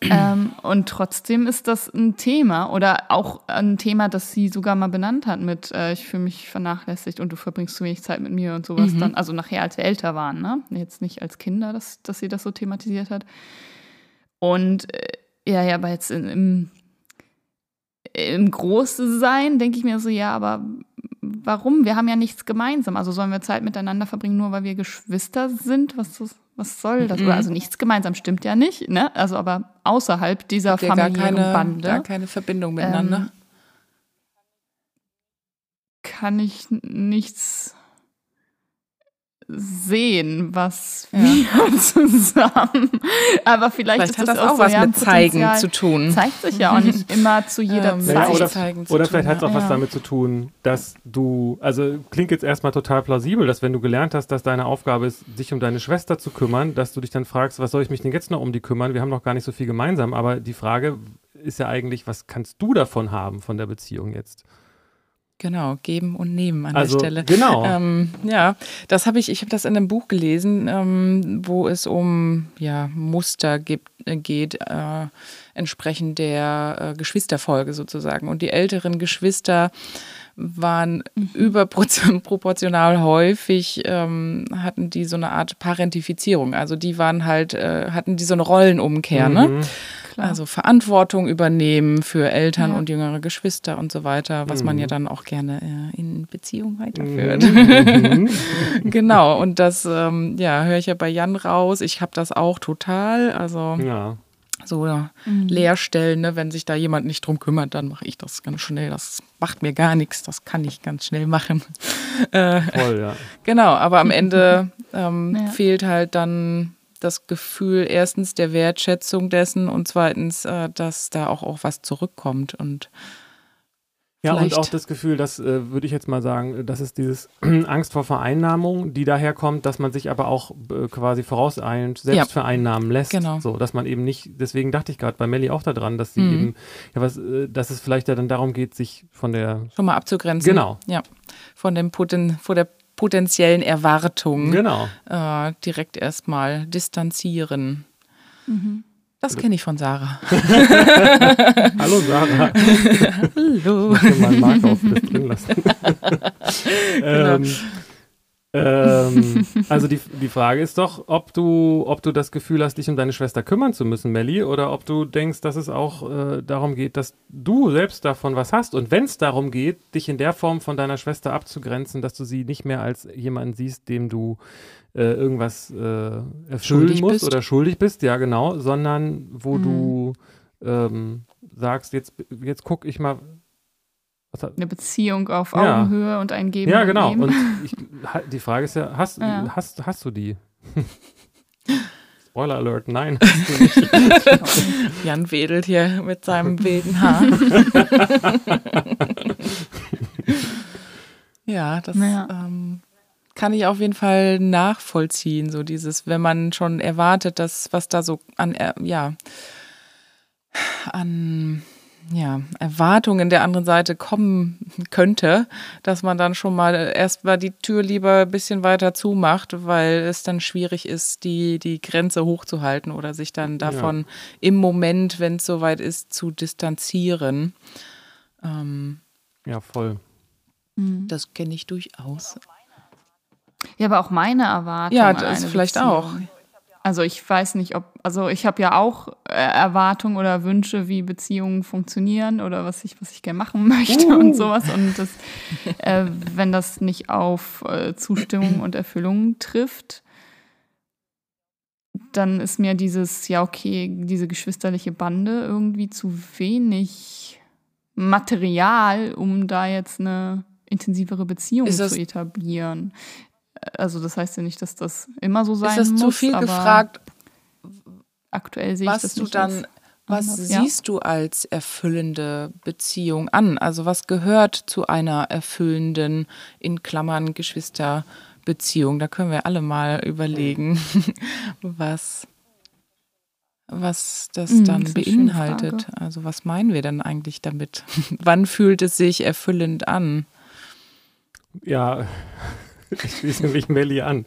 Ähm, und trotzdem ist das ein Thema oder auch ein Thema, das sie sogar mal benannt hat mit, äh, ich fühle mich vernachlässigt und du verbringst zu wenig Zeit mit mir und sowas dann, also nachher, als wir älter waren, ne? Jetzt nicht als Kinder, dass, dass sie das so thematisiert hat. Und äh, ja, ja, aber jetzt in, im, im Großsein denke ich mir so, ja, aber warum? Wir haben ja nichts gemeinsam. Also sollen wir Zeit miteinander verbringen, nur weil wir Geschwister sind? Was, was soll das? Oder also nichts gemeinsam stimmt ja nicht, ne? Also aber außerhalb dieser Habt ihr gar familiären keine, Bande gar keine Verbindung miteinander. Ähm, kann ich nichts sehen, was Ja. wir zusammen. Aber vielleicht, Vielleicht ist hat das das auch so, was ja, mit Zeigen Potenzial. zu tun. Zeigt sich ja auch nicht immer zu jeder Ähm, Zeit. Oder Zeigen zu oder tun, vielleicht hat es auch ja. was Ja. damit zu tun, dass du, also klingt jetzt erstmal total plausibel, dass wenn du gelernt hast, dass deine Aufgabe ist, dich um deine Schwester zu kümmern, dass du dich dann fragst, was soll ich mich denn jetzt noch um die kümmern? Wir haben noch gar nicht so viel gemeinsam, aber die Frage ist ja eigentlich, was kannst du davon haben von der Beziehung jetzt? Genau, geben und nehmen an Also, der Stelle. genau. Ähm, ja, das habe ich, ich habe das in einem Buch gelesen, ähm, wo es um ja, Muster gibt, äh, geht, äh, entsprechend der äh, Geschwisterfolge sozusagen. Und die älteren Geschwister waren überproportional häufig, ähm, hatten die so eine Art Parentifizierung. Also die waren halt, äh, hatten die so eine Rollenumkehr, ne? Mhm. Klar. Also Verantwortung übernehmen für Eltern Ja. und jüngere Geschwister und so weiter, was man Mhm. ja dann auch gerne äh, in Beziehung weiterführt. Mhm. genau, und das ähm, ja, höre ich ja bei Jan raus. Ich habe das auch total. Also ja. So ja, Leerstellen, ne? wenn sich da jemand nicht drum kümmert, dann mache ich das ganz schnell. Das macht mir gar nichts, das kann ich ganz schnell machen. Äh, Voll, ja. Genau, aber am Ende ähm, Ja. fehlt halt dann das Gefühl erstens der Wertschätzung dessen und zweitens, äh, dass da auch, auch was zurückkommt. Und Ja, und Vielleicht- auch das Gefühl, das äh, würde ich jetzt mal sagen, das ist dieses Angst vor Vereinnahmung, die daher kommt, dass man sich aber auch äh, quasi vorauseilend selbst Ja. vereinnahmen lässt. Genau. So, dass man eben nicht, deswegen dachte ich gerade bei Melly auch daran, dass sie Mhm. eben, ja, was, äh, dass es vielleicht ja dann darum geht, sich von der schon mal abzugrenzen. Genau. Ja, von, dem Poten vor der potenziellen Erwartung Genau. äh, direkt erstmal distanzieren. Mhm. Das kenne ich von Sarah. Hallo Sarah. Hallo. Ich will mal einen Marker auf das drin lassen. Genau. ähm, ähm, also die, die Frage ist doch, ob du, ob du das Gefühl hast, dich um deine Schwester kümmern zu müssen, Melly, oder ob du denkst, dass es auch äh, darum geht, dass du selbst davon was hast. Und wenn es darum geht, dich in der Form von deiner Schwester abzugrenzen, dass du sie nicht mehr als jemanden siehst, dem du äh, irgendwas äh, erfüllen Schuldig musst bist. oder schuldig bist, ja genau, sondern wo Mhm. du ähm, sagst, jetzt, jetzt guck ich mal, Eine Beziehung auf Ja. Augenhöhe und ein Geben ja, genau. Und ich, die Frage ist ja, hast, Ja. hast, hast du die? Spoiler Alert, nein. Hast du nicht. Jan wedelt hier mit seinem wilden Haar. ja, das Ja. ähm, kann ich auf jeden Fall nachvollziehen. So dieses, wenn man schon erwartet, dass was da so an, er- ja, an ja, Erwartungen der anderen Seite kommen könnte, dass man dann schon mal erstmal die Tür lieber ein bisschen weiter zumacht, weil es dann schwierig ist, die, die Grenze hochzuhalten oder sich dann davon im Moment, wenn es soweit ist, zu distanzieren. Ähm, ja, voll. Mhm. das kenne ich durchaus. Ja, aber auch meine Erwartung. Ja, das vielleicht Beziehung. auch. Also ich weiß nicht, ob, also ich habe ja auch äh, Erwartungen oder Wünsche, wie Beziehungen funktionieren oder was ich, was ich gerne machen möchte Uh. und sowas. Und das, äh, wenn das nicht auf äh, Zustimmung und Erfüllung trifft, dann ist mir dieses, ja, okay, diese geschwisterliche Bande irgendwie zu wenig Material, um da jetzt eine intensivere Beziehung das- zu etablieren. Also das heißt ja nicht, dass das immer so sein Ist das muss. zu viel gefragt, Aktuell sehe ich was das du nicht dann, was anders, ja. siehst du als erfüllende Beziehung an? Also was gehört zu einer erfüllenden, in Klammern, Geschwisterbeziehung? Da können wir alle mal überlegen, was was das Mhm, dann das beinhaltet. Also was meinen wir denn eigentlich damit? Wann fühlt es sich erfüllend an? Ja, ich schließe mich Melli an.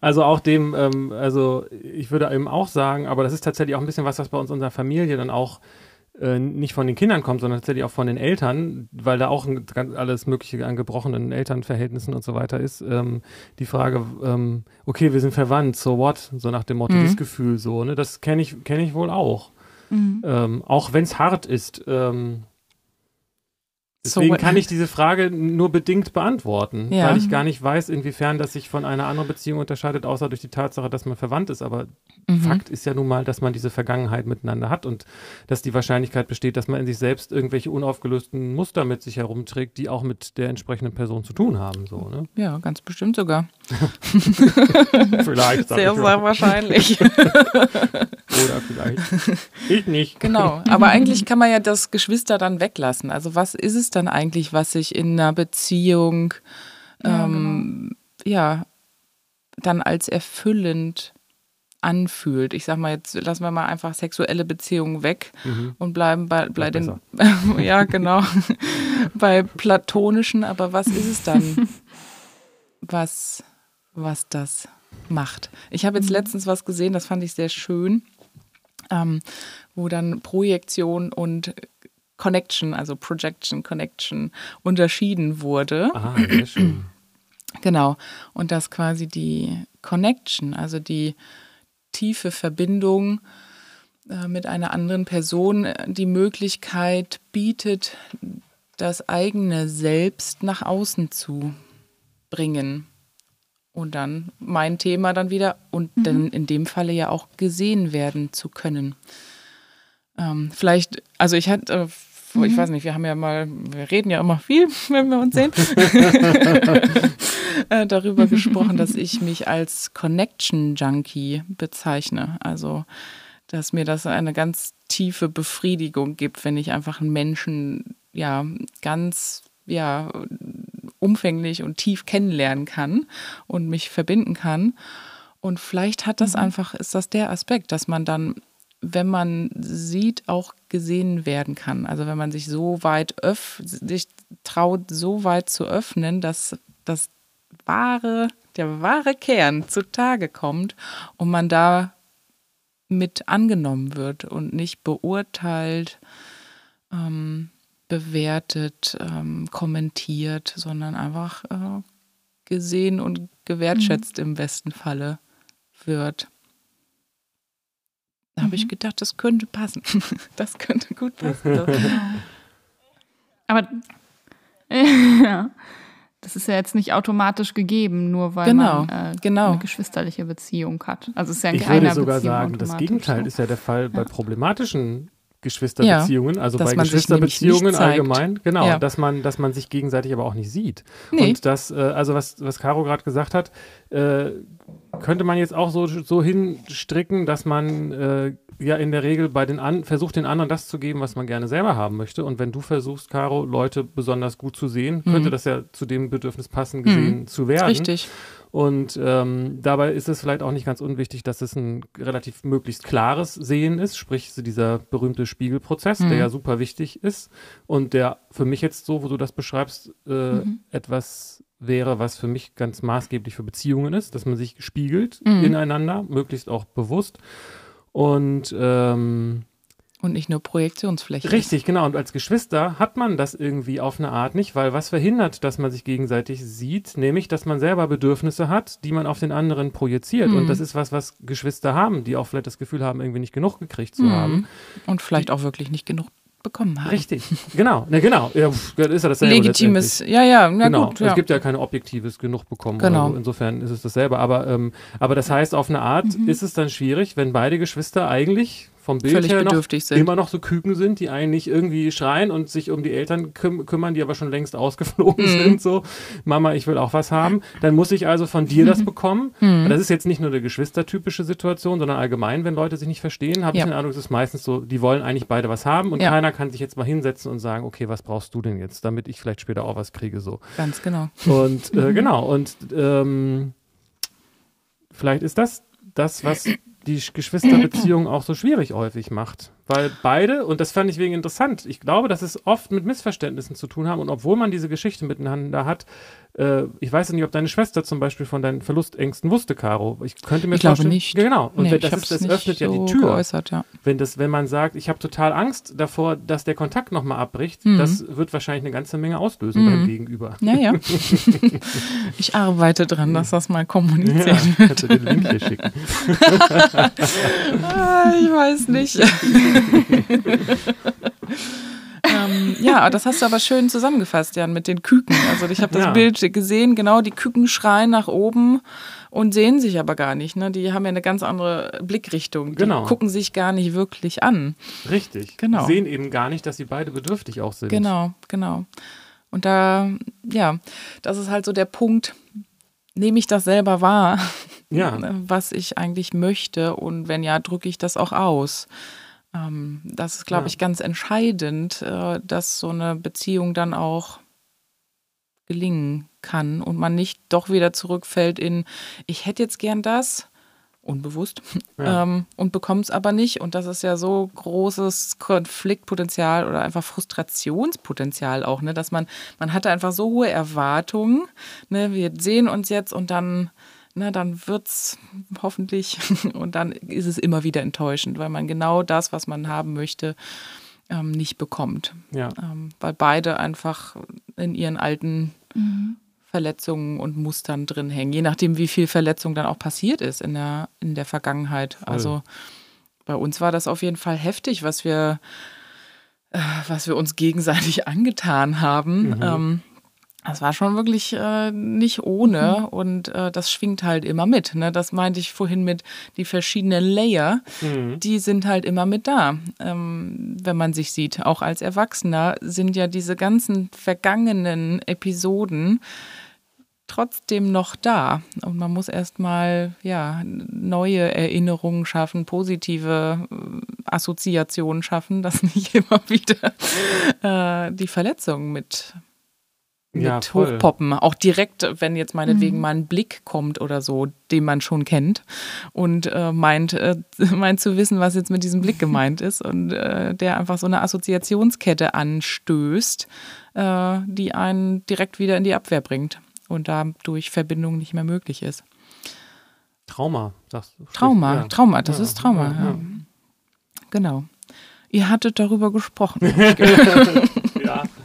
Also auch dem, ähm, also ich würde eben auch sagen, aber das ist tatsächlich auch ein bisschen was, was bei uns in unserer Familie dann auch äh, nicht von den Kindern kommt, sondern tatsächlich auch von den Eltern, weil da auch ein, ganz alles Mögliche an gebrochenen Elternverhältnissen und so weiter ist. Ähm, die Frage, ähm, okay, wir sind verwandt, so what? So nach dem Motto, Mhm. dieses Gefühl so, ne? Das kenne ich, kenne ich wohl auch. Mhm. Ähm, auch wenn es hart ist. Ähm, deswegen kann ich diese Frage nur bedingt beantworten, Ja. weil ich gar nicht weiß, inwiefern das sich von einer anderen Beziehung unterscheidet, außer durch die Tatsache, dass man verwandt ist. Aber Mhm. Fakt ist ja nun mal, dass man diese Vergangenheit miteinander hat und dass die Wahrscheinlichkeit besteht, dass man in sich selbst irgendwelche unaufgelösten Muster mit sich herumträgt, die auch mit der entsprechenden Person zu tun haben. So, ne? Ja, ganz bestimmt sogar. Vielleicht. Sehr, sehr wahrscheinlich. Oder vielleicht. Ich nicht. Genau, aber eigentlich kann man ja das Geschwister dann weglassen. Also was ist es dann eigentlich, was sich in einer Beziehung Ja, ähm, ja dann als erfüllend anfühlt? Ich sag mal, jetzt lassen wir mal einfach sexuelle Beziehungen weg Mhm. und bleiben bei, bei den ja genau bei platonischen. Aber was ist es dann, was was das macht? Ich habe jetzt letztens was gesehen, das fand ich sehr schön ähm, wo dann Projektion und Connection, also Projection, Connection unterschieden wurde. Ah, sehr schön. Genau. Und dass quasi die Connection, also die tiefe Verbindung äh, mit einer anderen Person äh, die Möglichkeit bietet, das eigene Selbst nach außen zu bringen. Und dann mein Thema dann wieder und dann in dem Falle ja auch gesehen werden zu können. Ähm, vielleicht, also ich hatte, äh, vor- ich weiß nicht, wir haben ja mal, wir reden ja immer viel, wenn wir uns sehen, äh, darüber gesprochen, dass ich mich als Connection Junkie bezeichne. Also, dass mir das eine ganz tiefe Befriedigung gibt, wenn ich einfach einen Menschen ja ganz ja umfänglich und tief kennenlernen kann und mich verbinden kann. Und vielleicht hat das einfach, ist das der Aspekt, dass man dann, wenn man sieht, auch gesehen werden kann. Also wenn man sich so weit öff, sich traut, so weit zu öffnen, dass das wahre, der wahre Kern zutage kommt und man da mit angenommen wird und nicht beurteilt, ähm, bewertet, ähm, kommentiert, sondern einfach äh, gesehen und gewertschätzt im besten Falle wird. Da habe ich gedacht, das könnte passen. Das könnte gut passen. Das, Aber ja, das ist ja jetzt nicht automatisch gegeben, nur weil Genau, man äh, genau. eine geschwisterliche Beziehung hat. Also es ist ja Ich würde sogar Beziehung sagen, das Gegenteil so. ist ja der Fall bei problematischen Geschwisterbeziehungen, also dass bei Geschwisterbeziehungen allgemein, genau, Ja. dass man, dass man sich gegenseitig aber auch nicht sieht. Nee. Und das, äh, also was, was Caro gerade gesagt hat, äh, könnte man jetzt auch so, so hinstricken, dass man äh, ja in der Regel bei den an versucht, den anderen das zu geben, was man gerne selber haben möchte. Und wenn du versuchst, Caro, Leute besonders gut zu sehen, könnte das ja zu dem Bedürfnis passen, gesehen zu werden. Mhm. richtig. Und ähm, dabei ist es vielleicht auch nicht ganz unwichtig, dass es ein relativ möglichst klares Sehen ist, sprich dieser berühmte Spiegelprozess, der ja super wichtig ist und der für mich jetzt so, wo du das beschreibst, äh, etwas wäre, was für mich ganz maßgeblich für Beziehungen ist, dass man sich spiegelt ineinander, möglichst auch bewusst. Und ähm, Und nicht nur Projektionsfläche. Richtig, genau. Und als Geschwister hat man das irgendwie auf eine Art nicht, weil was verhindert, dass man sich gegenseitig sieht, nämlich, dass man selber Bedürfnisse hat, die man auf den anderen projiziert. Und das ist was, was Geschwister haben, die auch vielleicht das Gefühl haben, irgendwie nicht genug gekriegt zu haben. Und vielleicht auch wirklich nicht genug bekommen haben. Richtig, genau. Ne, genau. Ja, pff, ist ja dasselbe. Legitimes, ja, ja, na genau. gut. Ja. Es gibt ja keine objektives genug bekommen. Genau. So. Insofern ist es dasselbe. Aber, ähm, aber das heißt, auf eine Art Mhm. ist es dann schwierig, wenn beide Geschwister eigentlich vom Bild Völlig her noch sind. immer noch so Küken sind, die eigentlich irgendwie schreien und sich um die Eltern küm kümmern, die aber schon längst ausgeflogen Mhm. sind. So, Mama, ich will auch was haben. Dann muss ich also von dir Mhm. das bekommen. Das ist jetzt nicht nur eine geschwistertypische Situation, sondern allgemein, wenn Leute sich nicht verstehen, habe Ja. ich den Eindruck, es ist meistens so, die wollen eigentlich beide was haben und Ja. keiner kann sich jetzt mal hinsetzen und sagen, okay, was brauchst du denn jetzt, damit ich vielleicht später auch was kriege. So. Ganz genau. Und äh, genau, und ähm, vielleicht ist das das, was die Geschwisterbeziehung auch so schwierig häufig macht. Weil beide, und das fand ich wegen interessant, ich glaube, dass es oft mit Missverständnissen zu tun haben. Und obwohl man diese Geschichte miteinander hat, äh, ich weiß nicht, ob deine Schwester zum Beispiel von deinen Verlustängsten wusste, Caro. Ich könnte mir ich glaube nicht. Genau. Und nee, wenn, das, ist, das öffnet so ja die Tür. Geäußert, ja. Wenn, das, wenn man sagt, ich habe total Angst davor, dass der Kontakt nochmal abbricht, mhm. das wird wahrscheinlich eine ganze Menge auslösen mhm. beim Gegenüber. Ja, ja. ich arbeite dran, dass das mal kommuniziert ja, wird. den Link hier schicken. ah, ich weiß nicht. ähm, ja, das hast du aber schön zusammengefasst, Jan, mit den Küken. Also ich habe das ja. Bild gesehen, genau, die Küken schreien nach oben und sehen sich aber gar nicht. Ne? Die haben ja eine ganz andere Blickrichtung. Die genau. gucken sich gar nicht wirklich an. Richtig. Genau. Sehen eben gar nicht, dass sie beide bedürftig auch sind. Genau, genau. Und da, ja, das ist halt so der Punkt, nehme ich das selber wahr, ja. was ich eigentlich möchte und wenn ja, drücke ich das auch aus. Ähm, das ist, glaube ja. ich, ganz entscheidend, äh, dass so eine Beziehung dann auch gelingen kann und man nicht doch wieder zurückfällt in, ich hätte jetzt gern das, unbewusst, ja. ähm, und bekommt es aber nicht. Und das ist ja so großes Konfliktpotenzial oder einfach Frustrationspotenzial auch, ne, dass man, man hatte einfach so hohe Erwartungen, ne, wir sehen uns jetzt und dann na, dann wird es hoffentlich und dann ist es immer wieder enttäuschend, weil man genau das, was man haben möchte, ähm, nicht bekommt. Ja. Ähm, weil beide einfach in ihren alten mhm. Verletzungen und Mustern drin hängen, je nachdem, wie viel Verletzung dann auch passiert ist in der, in der Vergangenheit. Voll. Also bei uns war das auf jeden Fall heftig, was wir, äh, was wir uns gegenseitig angetan haben. Mhm. Ähm, das war schon wirklich äh, nicht ohne mhm. und äh, das schwingt halt immer mit. Ne? Das meinte ich vorhin mit die verschiedenen Layer, mhm. die sind halt immer mit da, ähm, wenn man sich sieht. Auch als Erwachsener sind ja diese ganzen vergangenen Episoden trotzdem noch da und man muss erstmal ja neue Erinnerungen schaffen, positive äh, Assoziationen schaffen, dass nicht immer wieder äh, die Verletzungen mit mit ja, hochpoppen. Auch direkt, wenn jetzt meinetwegen mhm. mal ein Blick kommt oder so, den man schon kennt und äh, meint, äh, meint zu wissen, was jetzt mit diesem Blick gemeint ist und äh, der einfach so eine Assoziationskette anstößt, äh, die einen direkt wieder in die Abwehr bringt und dadurch Verbindung nicht mehr möglich ist. Trauma, sagst du. Trauma, ja. Trauma, das ja, ist Trauma, ja. Genau. Ihr hattet darüber gesprochen.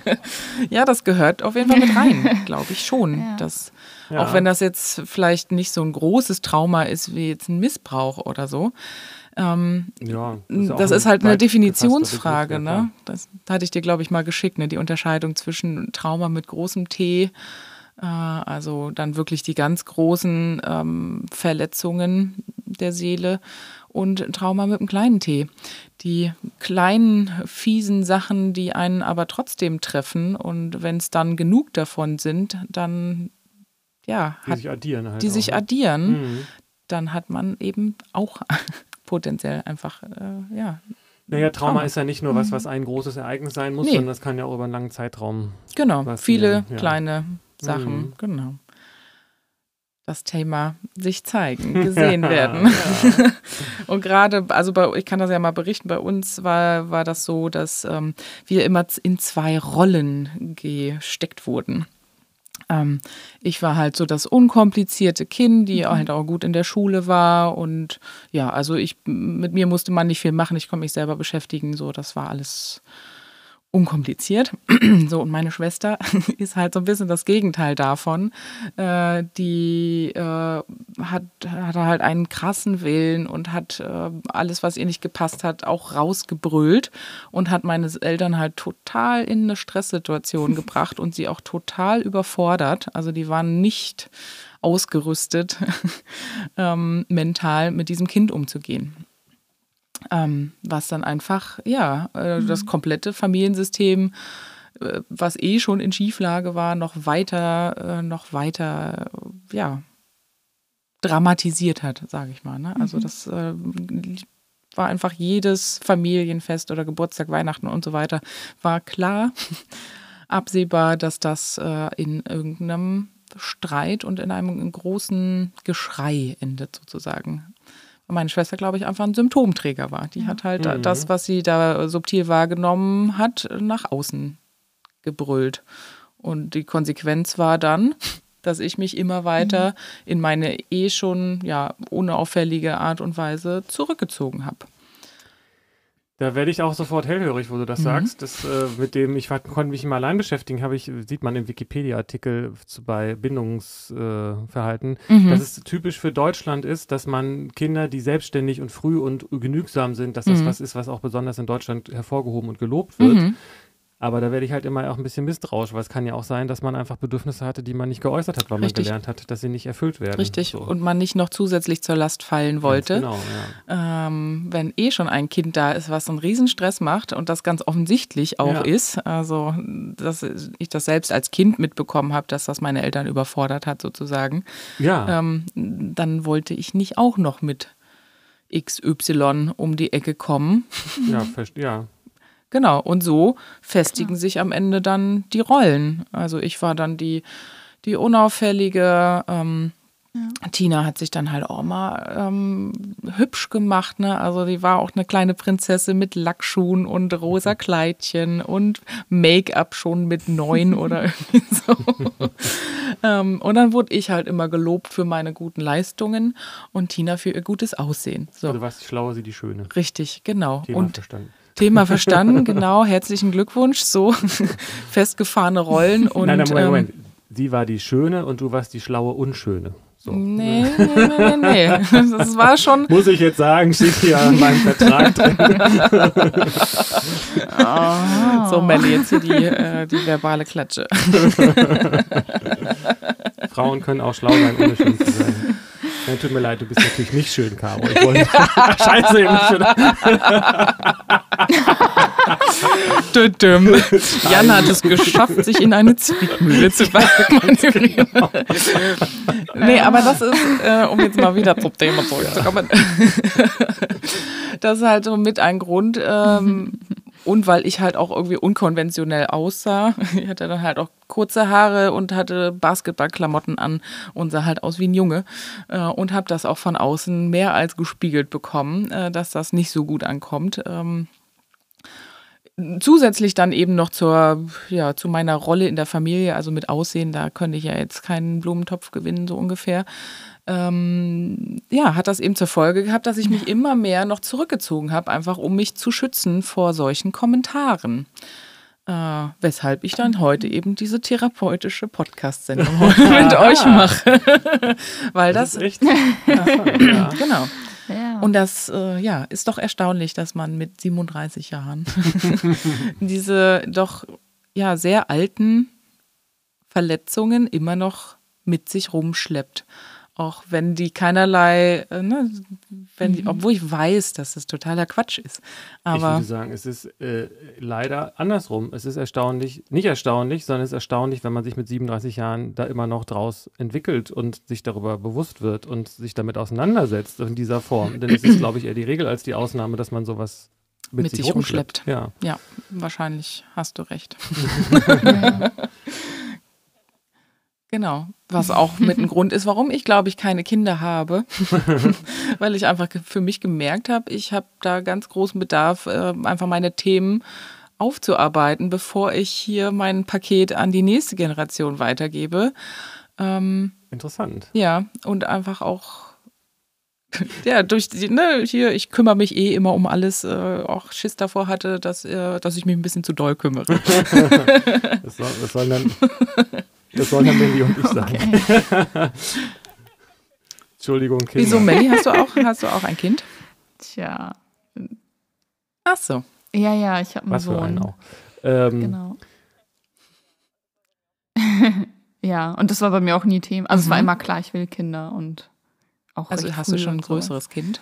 ja. das gehört auf jeden Fall mit rein, glaube ich schon. Ja. Dass, ja. Auch wenn das jetzt vielleicht nicht so ein großes Trauma ist wie jetzt ein Missbrauch oder so. Ähm, ja, das ist, das ist halt eine Definitionsfrage. Ne? Das hatte ich dir, glaube ich, mal geschickt, ne? die Unterscheidung zwischen Trauma mit großem T äh, also dann wirklich die ganz großen ähm, Verletzungen der Seele und Trauma mit einem kleinen T. Die kleinen, fiesen Sachen, die einen aber trotzdem treffen und wenn es dann genug davon sind, dann ja, die hat, sich addieren halt die sich ne? addieren, mhm. dann hat man eben auch potenziell einfach äh, ja naja, Trauma, Trauma, ist ja nicht nur was, mhm. was ein großes Ereignis sein muss, nee. sondern das kann ja auch über einen langen Zeitraum. Genau, viele ja. kleine Sachen, mhm. genau das Thema sich zeigen, gesehen werden. Ja. und gerade, also bei, ich kann das ja mal berichten, bei uns war, war das so, dass ähm, wir immer in zwei Rollen gesteckt wurden. Ähm, ich war halt so das unkomplizierte Kind, die mhm. halt auch gut in der Schule war und ja, also ich, mit mir musste man nicht viel machen, ich konnte mich selber beschäftigen, so, das war alles unkompliziert. so, und meine Schwester ist halt so ein bisschen das Gegenteil davon. Äh, die äh, hat, hatte halt einen krassen Willen und hat äh, alles, was ihr nicht gepasst hat, auch rausgebrüllt und hat meine Eltern halt total in eine Stresssituation gebracht und sie auch total überfordert. Also die waren nicht ausgerüstet, ähm, mental mit diesem Kind umzugehen. Ähm, was dann einfach, ja, äh, mhm. das komplette Familiensystem, äh, was eh schon in Schieflage war, noch weiter, äh, noch weiter, ja, dramatisiert hat, sage ich mal. Ne? Also mhm. das äh, war einfach jedes Familienfest oder Geburtstag, Weihnachten und so weiter, war klar absehbar, dass das äh, in irgendeinem Streit und in einem großen Geschrei endet sozusagen meine Schwester, glaube ich, einfach ein Symptomträger war. Die hat halt mhm. das, was sie da subtil wahrgenommen hat, nach außen gebrüllt. Und die Konsequenz war dann, dass ich mich immer weiter mhm. in meine eh schon ja unauffällige Art und Weise zurückgezogen habe. Da werde ich auch sofort hellhörig, wo du das mhm. sagst. Das, äh, mit dem, ich konnte mich immer allein beschäftigen, habe ich, sieht man im Wikipedia-Artikel bei Bindungsverhalten, äh, mhm. dass es typisch für Deutschland ist, dass man Kinder, die selbstständig und früh und genügsam sind, dass das mhm. was ist, was auch besonders in Deutschland hervorgehoben und gelobt wird. Aber da werde ich halt immer auch ein bisschen misstrauisch, weil es kann ja auch sein, dass man einfach Bedürfnisse hatte, die man nicht geäußert hat, weil Richtig. man gelernt hat, dass sie nicht erfüllt werden. Richtig. So. Und man nicht noch zusätzlich zur Last fallen wollte. Ganz genau, ja. Ähm, wenn eh schon ein Kind da ist, was einen Riesenstress macht und das ganz offensichtlich auch ja. ist, also dass ich das selbst als Kind mitbekommen habe, dass das meine Eltern überfordert hat sozusagen, ja. Ähm, dann wollte ich nicht auch noch mit XY um die Ecke kommen. Ja, ja. Genau, und so festigen ja. sich am Ende dann die Rollen. Also ich war dann die, die unauffällige, ähm, ja. Tina hat sich dann halt auch mal ähm, hübsch gemacht, ne? Also die war auch eine kleine Prinzessin mit Lackschuhen und rosa mhm. Kleidchen und Make-up schon mit neun oder irgendwie so. ähm, und dann wurde ich halt immer gelobt für meine guten Leistungen und Tina für ihr gutes Aussehen. So. Also warst die Schlaue, sie die Schöne. Richtig, genau. Thema und verstanden. Thema verstanden, genau. Herzlichen Glückwunsch. So festgefahrene Rollen. Und, nein, nein, Moment, Moment. Ähm, Sie war die Schöne und du warst die schlaue Unschöne. So. Nee, nee, nee, nee, Das war schon. Muss ich jetzt sagen, steht hier in meinem Vertrag drin. oh. So, Melli, jetzt hier die, äh, die verbale Klatsche. Frauen können auch schlau sein, ohne schön zu sein. Nein, tut mir leid, du bist natürlich nicht schön, Caro. Ich wollte. Scheiße, eben schon. Jan hat es geschafft, sich in eine Zwickmühle zu manövrieren. Genau. nee, aber das ist, äh, um jetzt mal wieder zum Thema zurückzukommen, das ist halt so mit ein Grund, ähm, und weil ich halt auch irgendwie unkonventionell aussah. Ich hatte dann halt auch kurze Haare und hatte Basketballklamotten an und sah halt aus wie ein Junge. Äh, und habe das auch von außen mehr als gespiegelt bekommen, äh, dass das nicht so gut ankommt. Ähm, zusätzlich dann eben noch zur, ja, zu meiner Rolle in der Familie, also mit Aussehen, da könnte ich ja jetzt keinen Blumentopf gewinnen, so ungefähr ähm, ja, hat das eben zur Folge gehabt, dass ich mich immer mehr noch zurückgezogen habe, einfach um mich zu schützen vor solchen Kommentaren. Äh, weshalb ich dann heute eben diese therapeutische Podcast-Sendung mit euch mache. Weil das. das ist ja. Genau. Ja. Und das äh, ja, ist doch erstaunlich, dass man mit 37 Jahren diese doch ja sehr alten Verletzungen immer noch mit sich rumschleppt auch wenn die keinerlei, äh, ne, wenn die, mhm. obwohl ich weiß, dass das totaler Quatsch ist. Aber ich würde sagen, es ist äh, leider andersrum. Es ist erstaunlich, nicht erstaunlich, sondern es ist erstaunlich, wenn man sich mit 37 Jahren da immer noch draus entwickelt und sich darüber bewusst wird und sich damit auseinandersetzt in dieser Form. Denn es ist, glaube ich, eher die Regel als die Ausnahme, dass man sowas mit, mit sich, sich rumschleppt. Ja. ja, wahrscheinlich hast du recht. Genau, was auch mit ein Grund ist, warum ich glaube ich keine Kinder habe, weil ich einfach für mich gemerkt habe, ich habe da ganz großen Bedarf, äh, einfach meine Themen aufzuarbeiten, bevor ich hier mein Paket an die nächste Generation weitergebe. Ähm, Interessant. Ja, und einfach auch ja, durch die, ne, hier, ich kümmere mich eh immer um alles, äh, auch Schiss davor hatte, dass, äh, dass ich mich ein bisschen zu doll kümmere. das, soll, das soll dann das sollen dann Melli und ich sagen. Okay. Entschuldigung, Kinder. Wieso, Melli, hast du auch, hast du auch ein Kind? Tja. Ach so. Ja, ja, ich habe einen Was Sohn. Für einen auch. Ähm, genau. ja, und das war bei mir auch nie Thema. Also mhm. es war mhm. immer klar, ich will Kinder und auch Also hast du schon ein größeres Kind?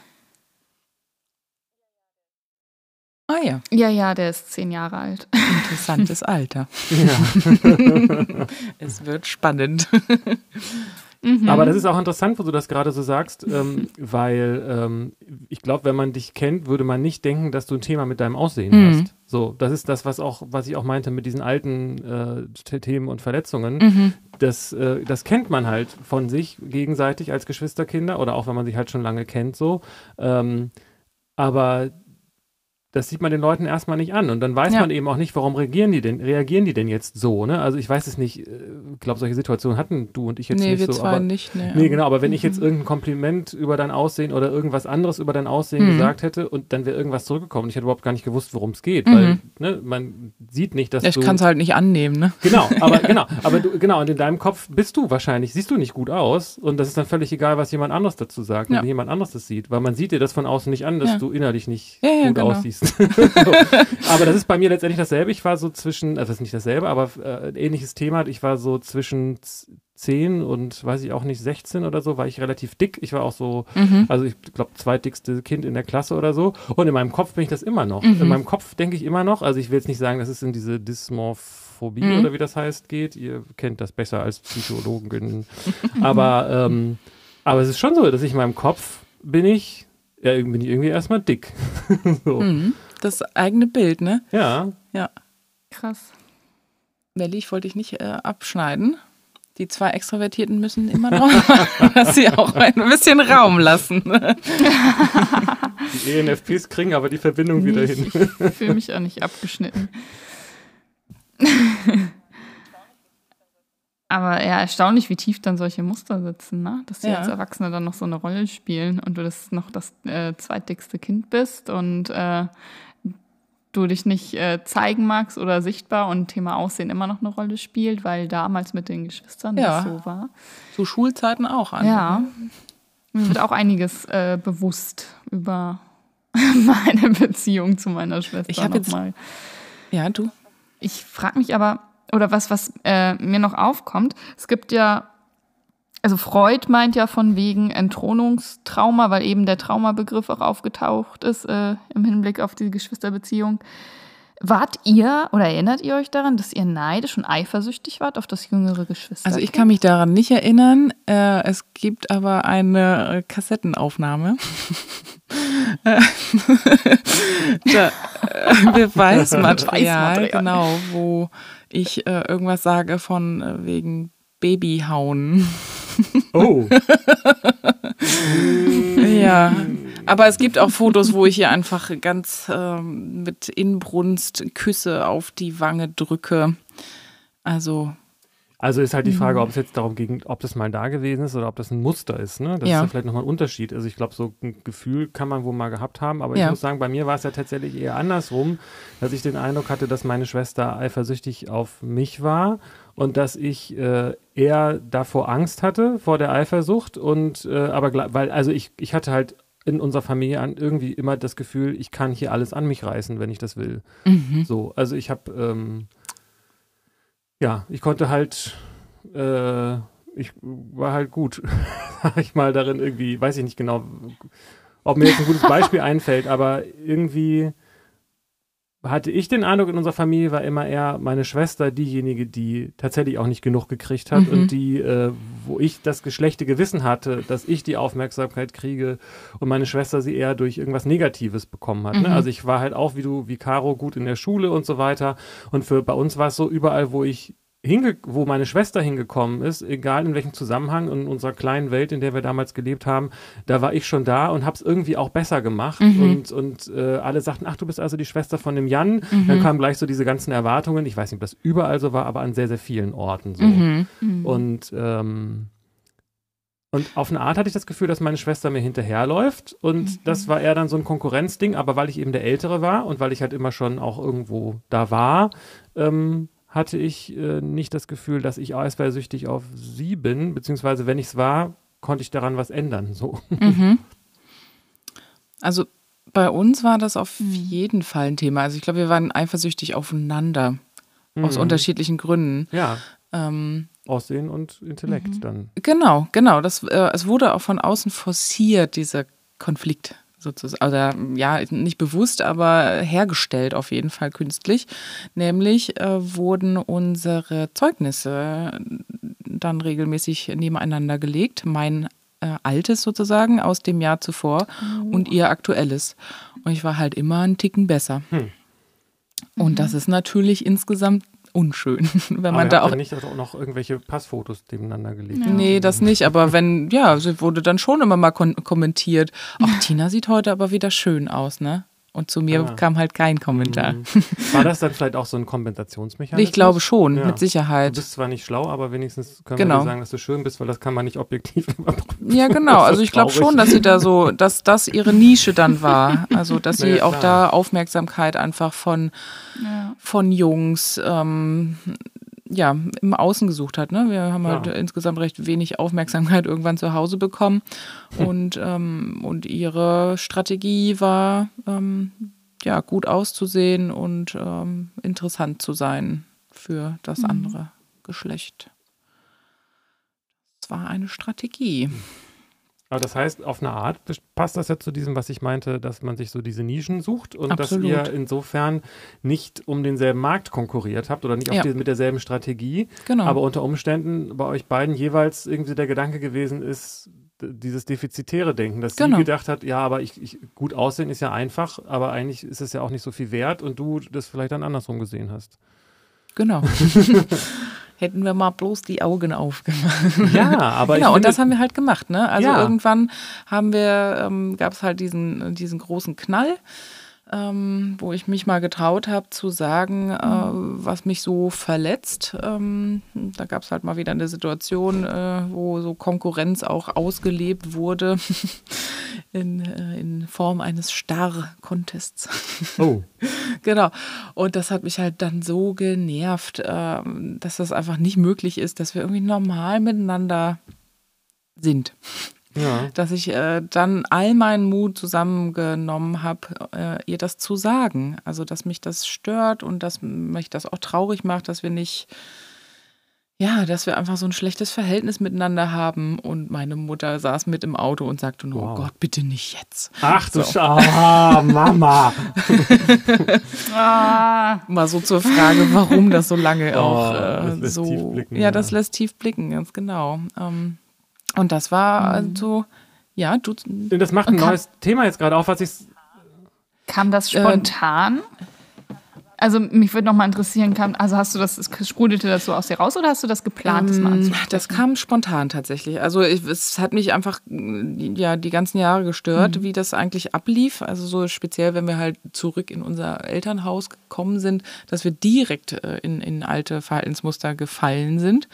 Ah ja. Ja, ja, der ist zehn Jahre alt. Interessantes Alter. Ja. es wird spannend. Mhm. Aber das ist auch interessant, wo du das gerade so sagst, ähm, weil ähm, ich glaube, wenn man dich kennt, würde man nicht denken, dass du ein Thema mit deinem Aussehen mhm. hast. So, das ist das, was auch, was ich auch meinte mit diesen alten äh, Themen und Verletzungen. Mhm. Das, äh, das kennt man halt von sich gegenseitig als Geschwisterkinder oder auch wenn man sich halt schon lange kennt so. Ähm, aber das sieht man den Leuten erstmal nicht an. Und dann weiß ja. man eben auch nicht, warum reagieren die denn, reagieren die denn jetzt so, ne? Also ich weiß es nicht, ich äh, glaube, solche Situationen hatten du und ich jetzt nee, nicht wir so. Zwei aber, nicht, nee, nee, genau, aber wenn ich jetzt mhm. irgendein Kompliment über dein Aussehen oder irgendwas anderes über dein Aussehen mhm. gesagt hätte und dann wäre irgendwas zurückgekommen, ich hätte überhaupt gar nicht gewusst, worum es geht, mhm. weil ne, man sieht nicht, dass ja, ich du. Ich kann es halt nicht annehmen, ne? Genau, aber genau, aber du, genau, und in deinem Kopf bist du wahrscheinlich, siehst du nicht gut aus und das ist dann völlig egal, was jemand anderes dazu sagt, ja. wenn jemand anderes das sieht, weil man sieht dir das von außen nicht an, dass ja. du innerlich nicht gut genau. aussiehst. So. aber das ist bei mir letztendlich dasselbe. Ich war so zwischen, also das ist nicht dasselbe, aber äh, ein ähnliches Thema. Ich war so zwischen 10 und weiß ich auch nicht, 16 oder so, war ich relativ dick. Ich war auch so, mhm. also ich glaube, zweitdickste Kind in der Klasse oder so. Und in meinem Kopf bin ich das immer noch. Mhm. In meinem Kopf denke ich immer noch, also ich will jetzt nicht sagen, dass es in diese Dysmorphobie mhm. oder wie das heißt geht. Ihr kennt das besser als Psychologen. aber, ähm, aber es ist schon so, dass ich in meinem Kopf bin ich, ja, bin ich irgendwie erstmal dick. so. Mhm das eigene Bild, ne? Ja. Ja. Krass. Melli, ich wollte dich nicht äh, abschneiden. Die zwei Extrovertierten müssen immer noch, dass sie auch ein bisschen Raum lassen. die ENFPs kriegen aber die Verbindung nee, wieder hin. Ich fühle mich auch nicht abgeschnitten. Aber ja, erstaunlich, wie tief dann solche Muster sitzen, ne? Dass die ja. als Erwachsene dann noch so eine Rolle spielen und du das noch das äh, zweitdickste Kind bist und äh, du dich nicht äh, zeigen magst oder sichtbar und Thema Aussehen immer noch eine Rolle spielt, weil damals mit den Geschwistern ja. das so war. Zu Schulzeiten auch. An. Ja. Mir wird auch einiges äh, bewusst über meine Beziehung zu meiner Schwester. Ich habe jetzt mal. Ja, du. Ich frage mich aber, oder was, was äh, mir noch aufkommt, es gibt ja also Freud meint ja von wegen Entthronungstrauma, weil eben der Traumabegriff auch aufgetaucht ist äh, im Hinblick auf die Geschwisterbeziehung. Wart ihr oder erinnert ihr euch daran, dass ihr neidisch und eifersüchtig wart auf das jüngere Geschwister? Also ich kann mich daran nicht erinnern. Äh, es gibt aber eine äh, Kassettenaufnahme. da, äh, Beweismaterial, Beweismaterial, genau, wo ich äh, irgendwas sage von äh, wegen Babyhauen. Oh. ja. Aber es gibt auch Fotos, wo ich hier einfach ganz ähm, mit Inbrunst Küsse auf die Wange drücke. Also. Also ist halt die Frage, mhm. ob es jetzt darum ging, ob das mal da gewesen ist oder ob das ein Muster ist. Ne? Das ja. ist ja vielleicht nochmal ein Unterschied. Also ich glaube, so ein Gefühl kann man wohl mal gehabt haben, aber ja. ich muss sagen, bei mir war es ja tatsächlich eher andersrum, dass ich den Eindruck hatte, dass meine Schwester eifersüchtig auf mich war und dass ich äh, eher davor Angst hatte, vor der Eifersucht und äh, aber weil, also ich, ich hatte halt in unserer Familie an irgendwie immer das Gefühl, ich kann hier alles an mich reißen, wenn ich das will. Mhm. So, also ich habe, ähm, ja, ich konnte halt, äh, ich war halt gut, sag ich mal, darin irgendwie, weiß ich nicht genau, ob mir jetzt ein gutes Beispiel einfällt, aber irgendwie hatte ich den Eindruck, in unserer Familie war immer eher meine Schwester diejenige, die tatsächlich auch nicht genug gekriegt hat mhm. und die, äh, wo ich das geschlechte Gewissen hatte, dass ich die Aufmerksamkeit kriege und meine Schwester sie eher durch irgendwas Negatives bekommen hat. Ne? Mhm. Ne? Also ich war halt auch wie du, wie Caro, gut in der Schule und so weiter. Und für bei uns war es so, überall, wo ich hinge wo meine Schwester hingekommen ist, egal in welchem Zusammenhang in unserer kleinen Welt, in der wir damals gelebt haben, da war ich schon da und habe es irgendwie auch besser gemacht mhm. und, und äh, alle sagten, ach, du bist also die Schwester von dem Jan. Mhm. Dann kamen gleich so diese ganzen Erwartungen. Ich weiß nicht, ob das überall so war, aber an sehr, sehr vielen Orten so. Mhm. mhm. Und ähm, und auf eine Art hatte ich das Gefühl, dass meine Schwester mir hinterherläuft. Und mhm. das war eher dann so ein Konkurrenzding. Aber weil ich eben der Ältere war und weil ich halt immer schon auch irgendwo da war, ähm, hatte ich äh, nicht das Gefühl, dass ich eifersüchtig auf sie bin, beziehungsweise wenn ich es war, konnte ich daran was ändern. So. Mhm. Also bei uns war das auf jeden Fall ein Thema. Also ich glaube, wir waren eifersüchtig aufeinander. Mhm. Aus unterschiedlichen Gründen. Ja. Ähm, Aussehen und Intellekt mhm. dann. Genau, genau. Das, äh, es wurde auch von außen forciert, dieser Konflikt sozusagen, oder ja, nicht bewusst, aber hergestellt auf jeden Fall künstlich. Nämlich äh, wurden unsere Zeugnisse dann regelmäßig nebeneinander gelegt. Mein äh, altes sozusagen aus dem Jahr zuvor und ihr aktuelles. Und ich war halt immer einen Ticken besser. Hm. Und das ist natürlich insgesamt unschön, wenn man Aber da habt auch nicht auch noch irgendwelche Passfotos nebeneinander gelegt? Ja. Nee, das nicht. Aber wenn, ja, sie wurde dann schon immer mal kommentiert. Ach, Tina sieht heute aber wieder schön aus, ne? Und zu mir Ah. kam halt kein Kommentar. Mhm. War das dann vielleicht auch so ein Kompensationsmechanismus? Ich glaube schon, Ja. mit Du Sicherheit. bist zwar nicht schlau, aber wenigstens können Genau. wir sagen, dass du schön bist, weil das kann man nicht objektiv überprüfen. Ja, genau. Also ich glaube schon, dass sie da so, dass das ihre Nische dann war. Also dass sie Naja, auch klar. da Aufmerksamkeit einfach von, Ja. von Jungs ähm, ja, im Außen gesucht hat. Ne? Wir haben halt Ja. insgesamt recht wenig Aufmerksamkeit irgendwann zu Hause bekommen. Und, ähm, und ihre Strategie war, ähm, ja, gut auszusehen und ähm, interessant zu sein für das Mhm. andere Geschlecht. Das war eine Strategie. Aber das heißt, auf eine Art passt das ja zu diesem, was ich meinte, dass man sich so diese Nischen sucht und Absolut. dass ihr insofern nicht um denselben Markt konkurriert habt oder nicht Ja. die, mit derselben Strategie, Genau. aber unter Umständen bei euch beiden jeweils irgendwie der Gedanke gewesen ist, dieses defizitäre Denken, dass Genau. sie gedacht hat, ja, aber ich, ich gut aussehen ist ja einfach, aber eigentlich ist es ja auch nicht so viel wert und du das vielleicht dann andersrum gesehen hast. Genau. Hätten wir mal bloß die Augen aufgemacht. Ja, aber genau, und das haben wir halt gemacht. Ne? Also Ja. irgendwann haben wir, ähm, gab es halt diesen, diesen großen Knall, ähm, wo ich mich mal getraut habe zu sagen, äh, was mich so verletzt. Ähm, da gab es halt mal wieder eine Situation, äh, wo so Konkurrenz auch ausgelebt wurde in, äh, in Form eines Starr-Contests. oh, Genau. Und das hat mich halt dann so genervt, ähm, dass das einfach nicht möglich ist, dass wir irgendwie normal miteinander sind. Ja. Dass ich äh, dann all meinen Mut zusammengenommen habe, äh, ihr das zu sagen. Also, dass mich das stört und dass mich das auch traurig macht, dass wir nicht, ja, dass wir einfach so ein schlechtes Verhältnis miteinander haben. Und meine Mutter saß mit im Auto und sagte nur, Wow. oh Gott, bitte nicht jetzt. Ach du So. Schau, ah, Mama. Ah, Mal so zur Frage, warum das so lange Oh, auch das äh, lässt so. tief blicken, ja, ja. das lässt tief blicken, ganz genau. Ähm, und das war also, ja, du. Das macht ein neues Thema jetzt gerade auf, was ich kam das Äh, spontan? Also mich würde noch mal interessieren, kam, also hast du das, es sprudelte das so aus dir raus oder hast du das geplant, das mal Ähm, anzusprechen? Das kam spontan tatsächlich. Also ich, es hat mich einfach mm, ja die ganzen Jahre gestört, Mhm. wie das eigentlich ablief. Also so speziell, wenn wir halt zurück in unser Elternhaus gekommen sind, dass wir direkt äh, in, in alte Verhaltensmuster gefallen sind.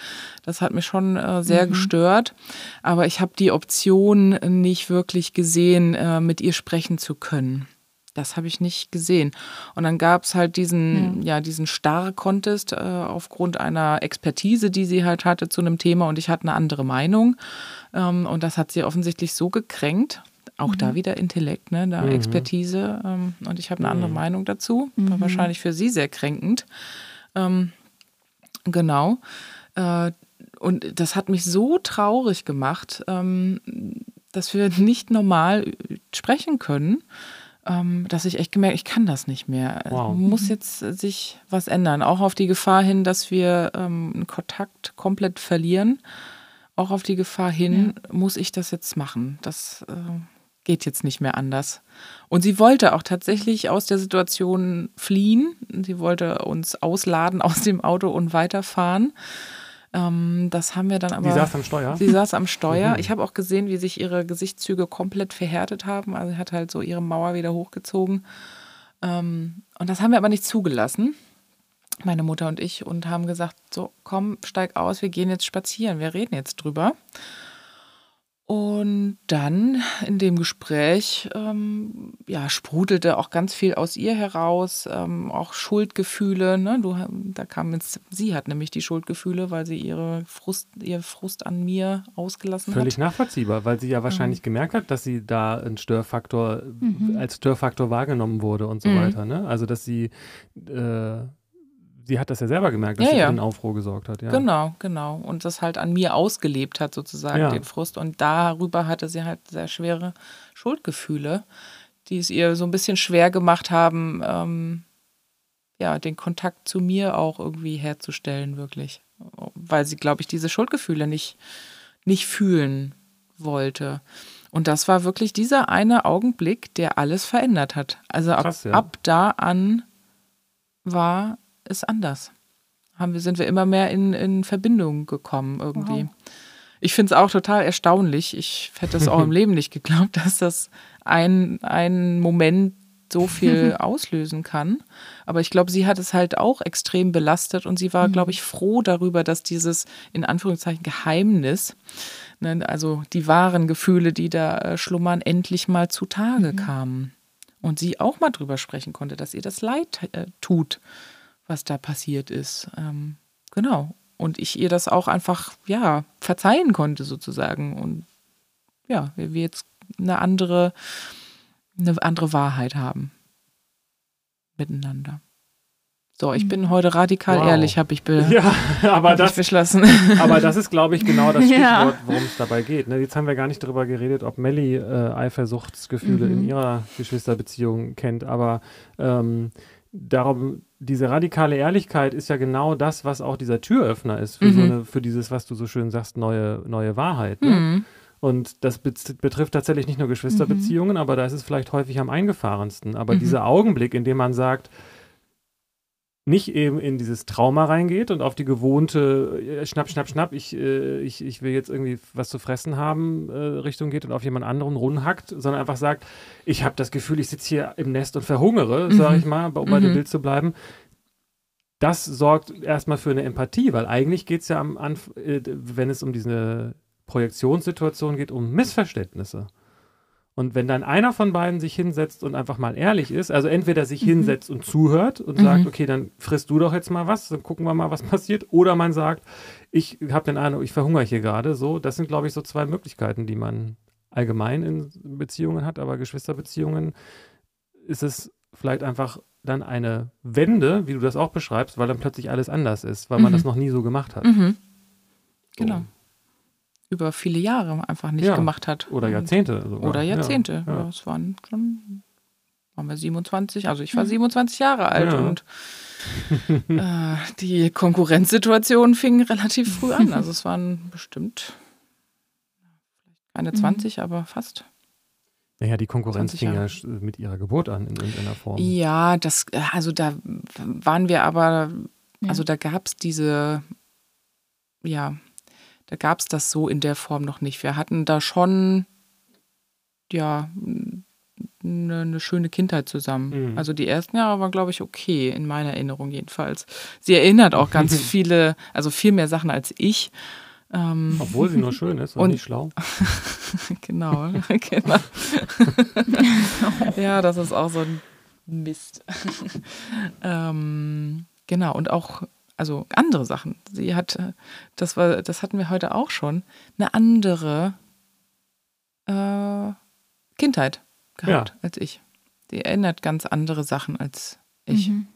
Das hat mich schon äh, sehr Mhm. gestört. Aber ich habe die Option nicht wirklich gesehen, äh, mit ihr sprechen zu können. Das habe ich nicht gesehen. Und dann gab es halt diesen, ja, diesen Star-Contest äh, aufgrund einer Expertise, die sie halt hatte zu einem Thema und ich hatte eine andere Meinung. Ähm, und das hat sie offensichtlich so gekränkt. Auch da wieder Intellekt, ne? Da Mhm. Expertise. Ähm, und ich habe eine andere Meinung dazu. War wahrscheinlich für sie sehr kränkend. Ähm, genau. Äh, und das hat mich so traurig gemacht, ähm, dass wir nicht normal sprechen können, dass ich echt gemerkt, ich kann das nicht mehr. Wow. Muss jetzt äh, sich was ändern. Auch auf die Gefahr hin, dass wir ähm, einen Kontakt komplett verlieren. Auch auf die Gefahr hin, muss ich das jetzt machen. Das äh, geht jetzt nicht mehr anders. Und sie wollte auch tatsächlich aus der Situation fliehen. Sie wollte uns ausladen aus dem Auto und weiterfahren. Ähm, das haben wir dann aber. Die saß am Steuer. Sie saß am Steuer. Mhm. Ich habe auch gesehen, wie sich ihre Gesichtszüge komplett verhärtet haben. Also sie hat halt so ihre Mauer wieder hochgezogen. Ähm, und das haben wir aber nicht zugelassen, meine Mutter und ich, und haben gesagt, so komm, steig aus, wir gehen jetzt spazieren, wir reden jetzt drüber. Und dann in dem Gespräch ähm, ja, sprudelte auch ganz viel aus ihr heraus, ähm, auch Schuldgefühle. Ne? Du, da kam jetzt, sie hat nämlich die Schuldgefühle, weil sie ihre Frust, ihr Frust an mir ausgelassen Völlig hat. nachvollziehbar, weil sie ja wahrscheinlich gemerkt hat, dass sie da ein Störfaktor als Störfaktor wahrgenommen wurde und so Mhm. weiter. Ne? Also dass sie äh, sie hat das ja selber gemerkt, dass Ja, sie ja. für den Aufruhr gesorgt hat. Ja. Genau, genau. Und das halt an mir ausgelebt hat, sozusagen, Ja. den Frust. Und darüber hatte sie halt sehr schwere Schuldgefühle, die es ihr so ein bisschen schwer gemacht haben, ähm, ja, den Kontakt zu mir auch irgendwie herzustellen, wirklich. weil sie, glaube ich, diese Schuldgefühle nicht, nicht fühlen wollte. Und das war wirklich dieser eine Augenblick, der alles verändert hat. Also ab, Krass, ja. ab da an war es anders. Haben wir, sind wir immer mehr in, in Verbindung gekommen irgendwie. Wow. Ich finde es auch total erstaunlich. Ich hätte es auch im Leben nicht geglaubt, dass das ein, ein Moment so viel auslösen kann. Aber ich glaube, sie hat es halt auch extrem belastet und sie war, mhm. glaube ich, froh darüber, dass dieses in Anführungszeichen Geheimnis, ne, also die wahren Gefühle, die da äh, schlummern, endlich mal zutage mhm. kamen. Und sie auch mal drüber sprechen konnte, dass ihr das leid äh, tut, was da passiert ist. Ähm, genau. Und ich ihr das auch einfach, ja, verzeihen konnte sozusagen. Und ja, wir jetzt eine andere eine andere Wahrheit haben miteinander. So, ich bin heute radikal wow. ehrlich, habe ich, be ja, aber das, beschlossen. Aber das ist, glaube ich, genau das Stichwort, ja. worum es dabei geht. Ne? Jetzt haben wir gar nicht darüber geredet, ob Melly äh, Eifersuchtsgefühle mhm. in ihrer Geschwisterbeziehung kennt. Aber ähm, darum, diese radikale Ehrlichkeit ist ja genau das, was auch dieser Türöffner ist für, mhm. so eine, für dieses, was du so schön sagst, neue, neue Wahrheit. Ne? Mhm. Und das betrifft tatsächlich nicht nur Geschwisterbeziehungen, mhm. aber da ist es vielleicht häufig am eingefahrensten. Aber mhm. dieser Augenblick, in dem man sagt, nicht eben in dieses Trauma reingeht und auf die gewohnte äh, Schnapp, Schnapp, Schnapp, ich, äh, ich, ich will jetzt irgendwie was zu fressen haben, äh, Richtung geht und auf jemand anderen rumhackt, sondern einfach sagt, ich habe das Gefühl, ich sitze hier im Nest und verhungere, mhm. sage ich mal, um bei dem mhm. Bild zu bleiben. Das sorgt erstmal für eine Empathie, weil eigentlich geht es ja am Anfang, äh, wenn es um diese Projektionssituation geht um Missverständnisse. Und wenn dann einer von beiden sich hinsetzt und einfach mal ehrlich ist, also entweder sich mhm. hinsetzt und zuhört und mhm. sagt, okay, dann frisst du doch jetzt mal was, dann gucken wir mal, was passiert, oder man sagt, ich habe den Eindruck, ich verhungere hier gerade, so, das sind, glaube ich, so zwei Möglichkeiten, die man allgemein in Beziehungen hat, aber Geschwisterbeziehungen ist es vielleicht einfach dann eine Wende, wie du das auch beschreibst, weil dann plötzlich alles anders ist, weil mhm. man das noch nie so gemacht hat. Mhm. Genau. So über viele Jahre einfach nicht ja. gemacht hat. Oder Jahrzehnte. Sogar. Oder Jahrzehnte. Ja, ja. Das waren schon, waren wir 27, also ich war 27 mhm. Jahre alt und äh, die Konkurrenzsituation fing relativ früh an. Also es waren bestimmt keine 20, mhm. aber fast. Naja, die Konkurrenz fing ja mit ihrer Geburt an in irgendeiner Form. Ja, das, also da waren wir aber, also da gab es diese, ja, da gab es das so in der Form noch nicht. Wir hatten da schon, ja, eine, eine schöne Kindheit zusammen. Mhm. Also die ersten Jahre waren, glaube ich, okay, in meiner Erinnerung jedenfalls. Sie erinnert auch ganz viele, also viel mehr Sachen als ich. Ähm, Obwohl sie nur schön ist und, und nicht schlau. genau, genau. ja, das ist auch so ein Mist. ähm, genau, und auch also andere Sachen. Sie hat, äh, das war, das hatten wir heute auch schon, eine andere äh, Kindheit gehabt ja. als ich. Sie erinnert ganz andere Sachen als ich. Mhm.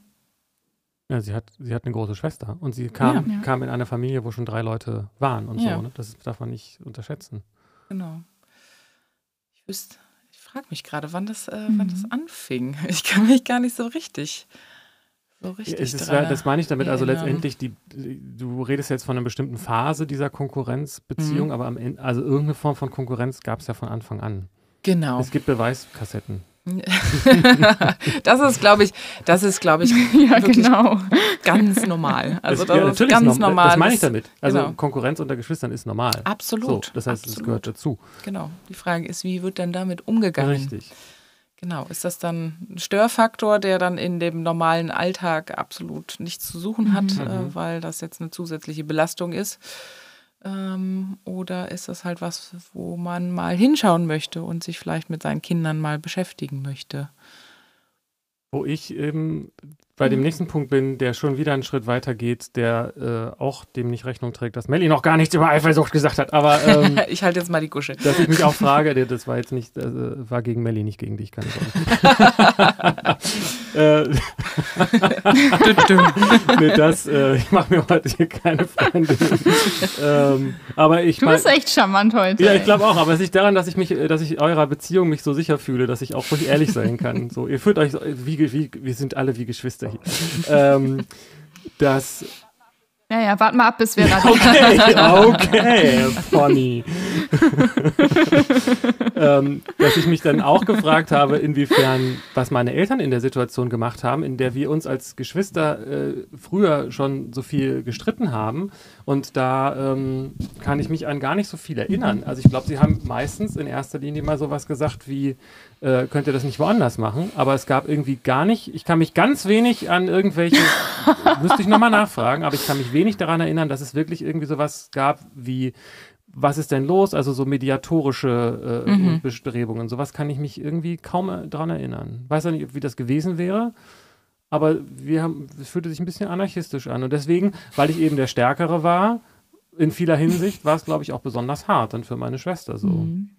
Ja, sie hat, sie hat eine große Schwester und sie kam, ja. kam in eine Familie, wo schon drei Leute waren und ja. so. Ne? Das darf man nicht unterschätzen. Genau. Ich wüsste, ich frage mich gerade, wann das, äh, mhm. wann das anfing. Ich kann mich gar nicht so richtig so richtig. Es ist, das meine ich damit, also letztendlich, die, du redest jetzt von einer bestimmten Phase dieser Konkurrenzbeziehung, mhm. aber am Ende, also irgendeine Form von Konkurrenz gab es ja von Anfang an. Genau. Es gibt Beweiskassetten. das ist, glaube ich, das ist, glaube ich, ja, genau. ganz normal. Also das, ja, ist ganz normal. Das meine ich damit. Also genau. Konkurrenz unter Geschwistern ist normal. Absolut. So, das heißt, es gehört dazu. Genau. Die Frage ist, wie wird denn damit umgegangen? Richtig. Genau, ist das dann ein Störfaktor, der dann in dem normalen Alltag absolut nichts zu suchen hat, mhm. äh, weil das jetzt eine zusätzliche Belastung ist? Ähm, oder ist das halt was, wo man mal hinschauen möchte und sich vielleicht mit seinen Kindern mal beschäftigen möchte? Wo ich eben bei dem mhm. nächsten Punkt bin, der schon wieder einen Schritt weiter geht, der äh, auch dem nicht Rechnung trägt, dass Melly noch gar nichts über Eifersucht gesagt hat. Aber ähm, ich halte jetzt mal die Gusche. Dass ich mich auch frage, das war jetzt nicht, äh, war gegen Melly, nicht gegen dich, keine Sorge. äh, nee, das, äh, ich mache mir heute hier keine Freunde. ähm, aber ich du bist echt charmant heute. Ja, ich glaube auch. Aber es liegt daran, dass ich mich, dass ich eurer Beziehung mich so sicher fühle, dass ich auch ruhig ehrlich sein kann. So, ihr fühlt euch, so, wie, wie, wir sind alle wie Geschwister hier. ähm, dass Ja, ja, warte mal ab, bis wir da Okay, okay, funny. ähm, dass ich mich dann auch gefragt habe, inwiefern, was meine Eltern in der Situation gemacht haben, in der wir uns als Geschwister äh, früher schon so viel gestritten haben. Und da ähm, kann ich mich an gar nicht so viel erinnern. Also ich glaube, sie haben meistens in erster Linie mal sowas gesagt wie, äh, könnt ihr das nicht woanders machen? Aber es gab irgendwie gar nicht, ich kann mich ganz wenig an irgendwelche, müsste ich nochmal nachfragen, aber ich kann mich wenig daran erinnern, dass es wirklich irgendwie sowas gab wie, was ist denn los? Also so mediatorische äh, mhm. Bestrebungen. Sowas kann ich mich irgendwie kaum daran erinnern. Weiß ja nicht, wie das gewesen wäre. Aber wir haben, es fühlte sich ein bisschen anarchistisch an. Und deswegen, weil ich eben der Stärkere war, in vieler Hinsicht war es, glaube ich, auch besonders hart dann für meine Schwester so. Mhm.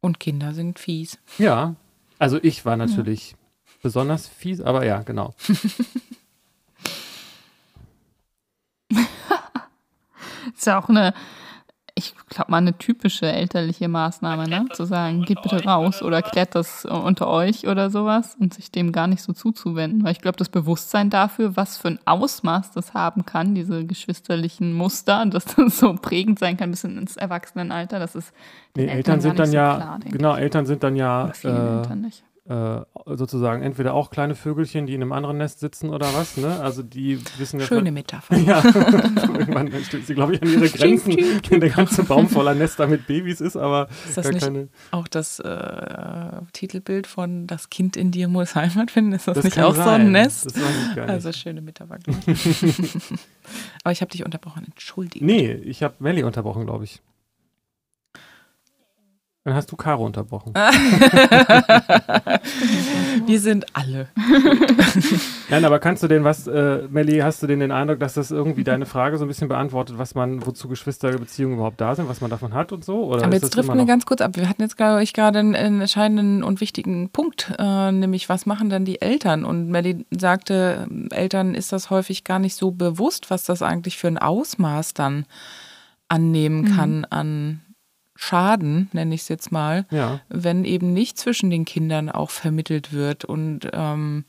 Und Kinder sind fies. Ja, also ich war natürlich ja. besonders fies, aber ja, genau. ist ja auch eine, ich glaube mal, eine typische elterliche Maßnahme, ne? Zu sagen, geht bitte raus oder klärt das unter euch oder sowas und sich dem gar nicht so zuzuwenden. Weil ich glaube, das Bewusstsein dafür, was für ein Ausmaß das haben kann, diese geschwisterlichen Muster, dass das so prägend sein kann bis ins Erwachsenenalter, das ist. Nee, Eltern, Eltern sind dann so ja, klar, genau, Eltern sind dann ja. Äh, Eltern nicht äh, sozusagen entweder auch kleine Vögelchen, die in einem anderen Nest sitzen oder was, ne? Also die wissen ja. Schöne Metapher. Ja, irgendwann stößt sie, glaube ich, an ihre Grenzen, wenn der ganze Baum voller Nester mit Babys ist, aber ist das nicht keine... auch das äh, Titelbild von Das Kind in dir muss Heimat finden? Ist das, das nicht auch sein. so ein Nest? Das weiß ich gar nicht. Also schöne Metapher. aber ich habe dich unterbrochen, entschuldige. Nee, ich habe Melly unterbrochen, glaube ich. Dann hast du Caro unterbrochen. Wir sind alle. Nein, aber kannst du denn was, äh, Melli, hast du denn den Eindruck, dass das irgendwie deine Frage so ein bisschen beantwortet, was man, wozu Geschwisterbeziehungen überhaupt da sind, was man davon hat und so? Oder aber jetzt trifft mir ganz kurz ab. Wir hatten jetzt, glaube ich, gerade einen, einen, entscheidenden und wichtigen Punkt, äh, nämlich was machen dann die Eltern? Und Melli sagte, Eltern ist das häufig gar nicht so bewusst, was das eigentlich für ein Ausmaß dann annehmen mhm. kann mhm. an Schaden, nenne ich es jetzt mal, ja. wenn eben nicht zwischen den Kindern auch vermittelt wird und ähm,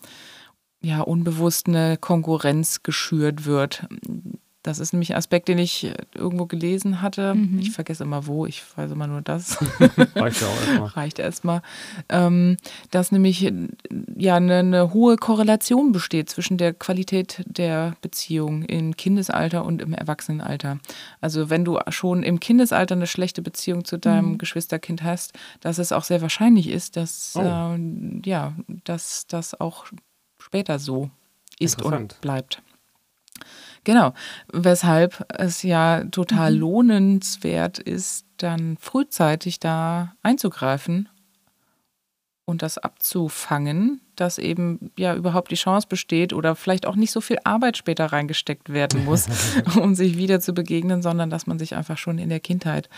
ja unbewusst eine Konkurrenz geschürt wird. Das ist nämlich ein Aspekt, den ich äh, irgendwo gelesen hatte. Mhm. Ich vergesse immer wo, ich weiß immer nur das. Reicht ja auch erstmal. Reicht erstmal. Ähm, dass nämlich äh, ja eine, eine, hohe Korrelation besteht zwischen der Qualität der Beziehung im Kindesalter und im Erwachsenenalter. Also wenn du schon im Kindesalter eine schlechte Beziehung zu deinem mhm. Geschwisterkind hast, dass es auch sehr wahrscheinlich ist, dass oh. äh, ja, dass das auch später so ist und bleibt. Genau, weshalb es ja total mhm. lohnenswert ist, dann frühzeitig da einzugreifen und das abzufangen, dass eben ja überhaupt die Chance besteht oder vielleicht auch nicht so viel Arbeit später reingesteckt werden muss, um sich wieder zu begegnen, sondern dass man sich einfach schon in der Kindheit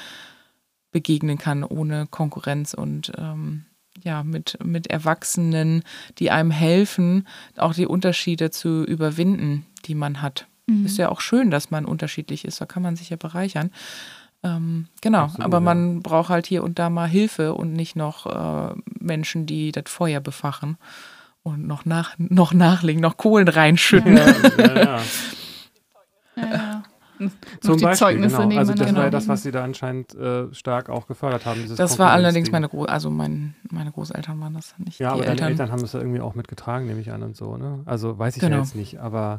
begegnen kann, ohne Konkurrenz und ähm, ja, mit, mit Erwachsenen, die einem helfen, auch die Unterschiede zu überwinden, die man hat. Mhm. Ist ja auch schön, dass man unterschiedlich ist. Da kann man sich ja bereichern. Ähm, genau, Absolut, aber man ja. braucht halt hier und da mal Hilfe und nicht noch äh, Menschen, die das Feuer befachen und noch, nach, noch nachlegen, noch Kohlen reinschütten. Ja, ja, ja. Zum die Beispiel, Zeugnisse genau. Also das genau. war ja das, was sie da anscheinend äh, stark auch gefördert haben. das war allerdings meine, Gro also mein, meine Großeltern waren das nicht. Ja, aber Eltern. deine Eltern haben das ja irgendwie auch mitgetragen, nehme ich an und so. Ne? Also weiß ich genau. ja jetzt nicht, aber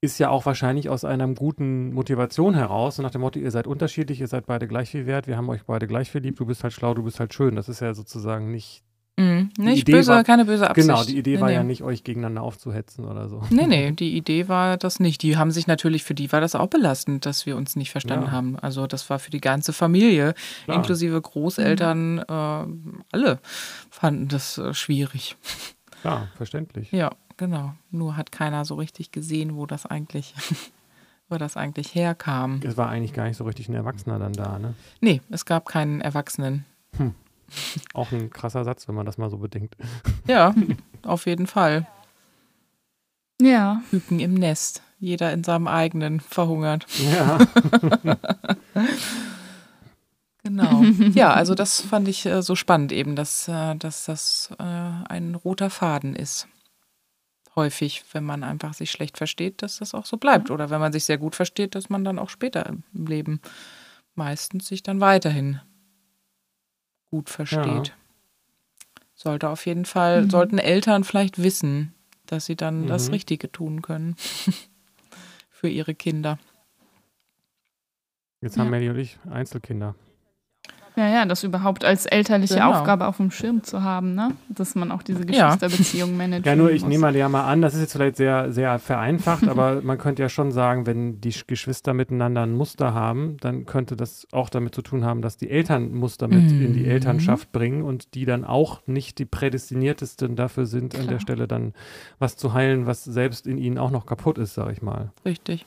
ist ja auch wahrscheinlich aus einer guten Motivation heraus und nach dem Motto, ihr seid unterschiedlich, ihr seid beide gleich viel wert, wir haben euch beide gleich viel lieb, du bist halt schlau, du bist halt schön. Das ist ja sozusagen nicht. Mm, nicht Idee böse, war, keine böse Absicht. Genau, die Idee nee, war nee. ja nicht, euch gegeneinander aufzuhetzen oder so. Nee, nee, die Idee war das nicht. Die haben sich natürlich, für die war das auch belastend, dass wir uns nicht verstanden ja. haben. Also das war für die ganze Familie, Klar. inklusive Großeltern, mhm. äh, alle fanden das äh, schwierig. Ja, verständlich. Ja genau. Nur hat keiner so richtig gesehen, wo das eigentlich, wo das eigentlich herkam. Es war eigentlich gar nicht so richtig ein Erwachsener dann da, ne? Nee, es gab keinen Erwachsenen. Hm. Auch ein krasser Satz, wenn man das mal so bedenkt. Ja, auf jeden Fall. Ja. Küken im Nest. Jeder in seinem eigenen verhungert. Ja. genau. Ja, also das fand ich äh, so spannend eben, dass, äh, dass das äh, ein roter Faden ist häufig, wenn man einfach sich schlecht versteht, dass das auch so bleibt. Oder wenn man sich sehr gut versteht, dass man dann auch später im Leben meistens sich dann weiterhin gut versteht. Ja. Sollte auf jeden Fall, mhm. sollten Eltern vielleicht wissen, dass sie dann mhm. das Richtige tun können für ihre Kinder. Jetzt haben ja. Melly und ich Einzelkinder. Ja, ja, das überhaupt als elterliche genau. Aufgabe auf dem Schirm zu haben, ne? Dass man auch diese Geschwisterbeziehung ja. managt. Ja, nur ich muss. nehme ja mal an, das ist jetzt vielleicht sehr, sehr vereinfacht, aber man könnte ja schon sagen, wenn die Geschwister miteinander ein Muster haben, dann könnte das auch damit zu tun haben, dass die Eltern Muster mit mhm. in die mhm. Elternschaft bringen und die dann auch nicht die prädestiniertesten dafür sind, Klar. an der Stelle dann was zu heilen, was selbst in ihnen auch noch kaputt ist, sag ich mal. Richtig.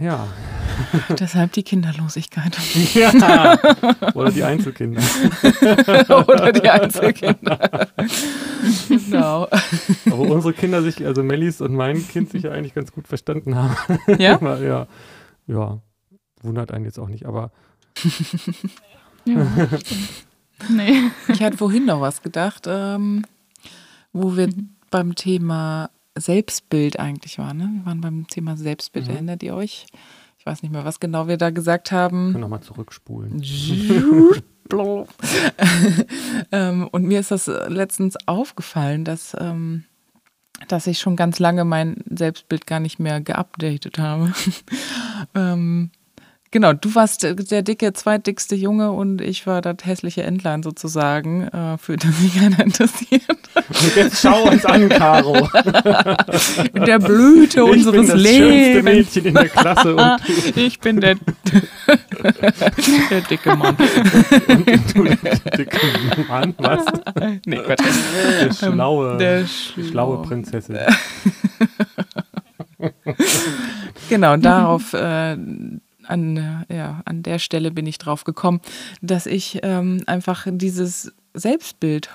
Ja. Deshalb die Kinderlosigkeit. Ja. Oder die Einzelkinder. Oder die Einzelkinder. genau. Aber unsere Kinder sich, also Mellis und mein Kind sich ja eigentlich ganz gut verstanden haben. Ja? ja. Ja. Wundert einen jetzt auch nicht, aber. ja, nee. Ich hatte vorhin noch was gedacht, ähm, wo wir mhm. beim Thema Selbstbild eigentlich war. Ne? Wir waren beim Thema Selbstbild, mhm. erinnert ihr euch? Ich weiß nicht mehr, was genau wir da gesagt haben. Nochmal zurückspulen. ähm, und mir ist das letztens aufgefallen, dass, ähm, dass ich schon ganz lange mein Selbstbild gar nicht mehr geupdatet habe. ähm, Genau, du warst der dicke, zweitdickste Junge und ich war das hässliche Entlein sozusagen, äh, für das sich keiner interessiert. Und jetzt schau uns an, Caro. In der Blüte ich unseres bin das Lebens. Mädchen in der Klasse. Und ich bin der, der dicke Mann. Und du der dicke Mann, was? Nee, Gott. Der schlaue, der schlaue, schlaue Prinzessin. genau, darauf äh, an, ja, an der Stelle bin ich drauf gekommen, dass ich ähm, einfach dieses Selbstbild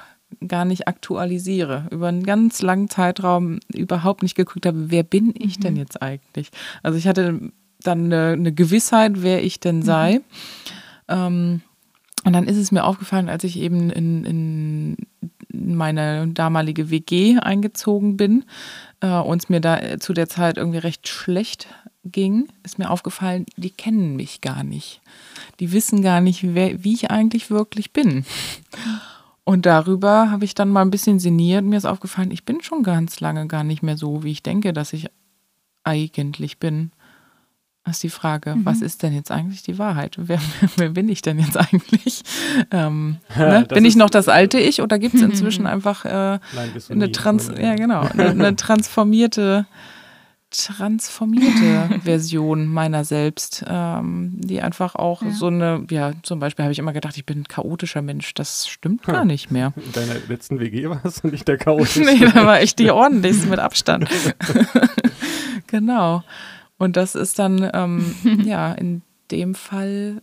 gar nicht aktualisiere, über einen ganz langen Zeitraum überhaupt nicht geguckt habe, wer bin ich mhm. denn jetzt eigentlich? Also ich hatte dann eine, eine Gewissheit, wer ich denn sei. Mhm. Ähm, und dann ist es mir aufgefallen, als ich eben in, in meine damalige WG eingezogen bin äh, und es mir da zu der Zeit irgendwie recht schlecht ging, ist mir aufgefallen, die kennen mich gar nicht. Die wissen gar nicht, wer, wie ich eigentlich wirklich bin. Und darüber habe ich dann mal ein bisschen sinniert. Mir ist aufgefallen, ich bin schon ganz lange gar nicht mehr so, wie ich denke, dass ich eigentlich bin. Das ist die Frage, mhm. was ist denn jetzt eigentlich die Wahrheit? Wer, wer bin ich denn jetzt eigentlich? Ähm, ne? Bin ich noch das alte Ich oder gibt es inzwischen einfach äh, Nein, eine, Trans ja, genau, eine, eine transformierte transformierte Version meiner selbst, ähm, die einfach auch ja. so eine, ja, zum Beispiel habe ich immer gedacht, ich bin ein chaotischer Mensch. Das stimmt gar nicht mehr. In deiner letzten WG warst du nicht der chaotische. nee, da war ich die ordentlichste mit Abstand. genau. Und das ist dann, ähm, ja, in dem Fall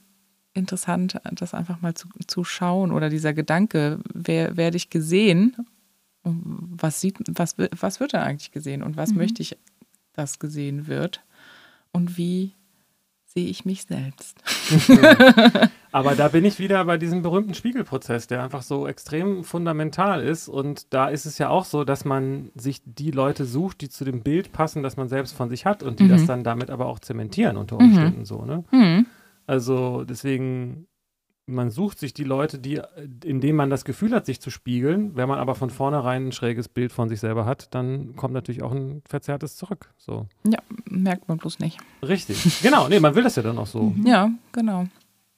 interessant, das einfach mal zu, zu schauen oder dieser Gedanke, wer werde ich gesehen? Was sieht, was, was wird da eigentlich gesehen und was mhm. möchte ich das gesehen wird und wie sehe ich mich selbst. Aber da bin ich wieder bei diesem berühmten Spiegelprozess, der einfach so extrem fundamental ist. Und da ist es ja auch so, dass man sich die Leute sucht, die zu dem Bild passen, das man selbst von sich hat und die mhm. das dann damit aber auch zementieren unter Umständen mhm. so. Ne? Mhm. Also deswegen man sucht sich die Leute, die, in denen man das Gefühl hat, sich zu spiegeln. Wenn man aber von vornherein ein schräges Bild von sich selber hat, dann kommt natürlich auch ein verzerrtes zurück. So. Ja, merkt man bloß nicht. Richtig. Genau, nee, man will das ja dann auch so. Ja, genau.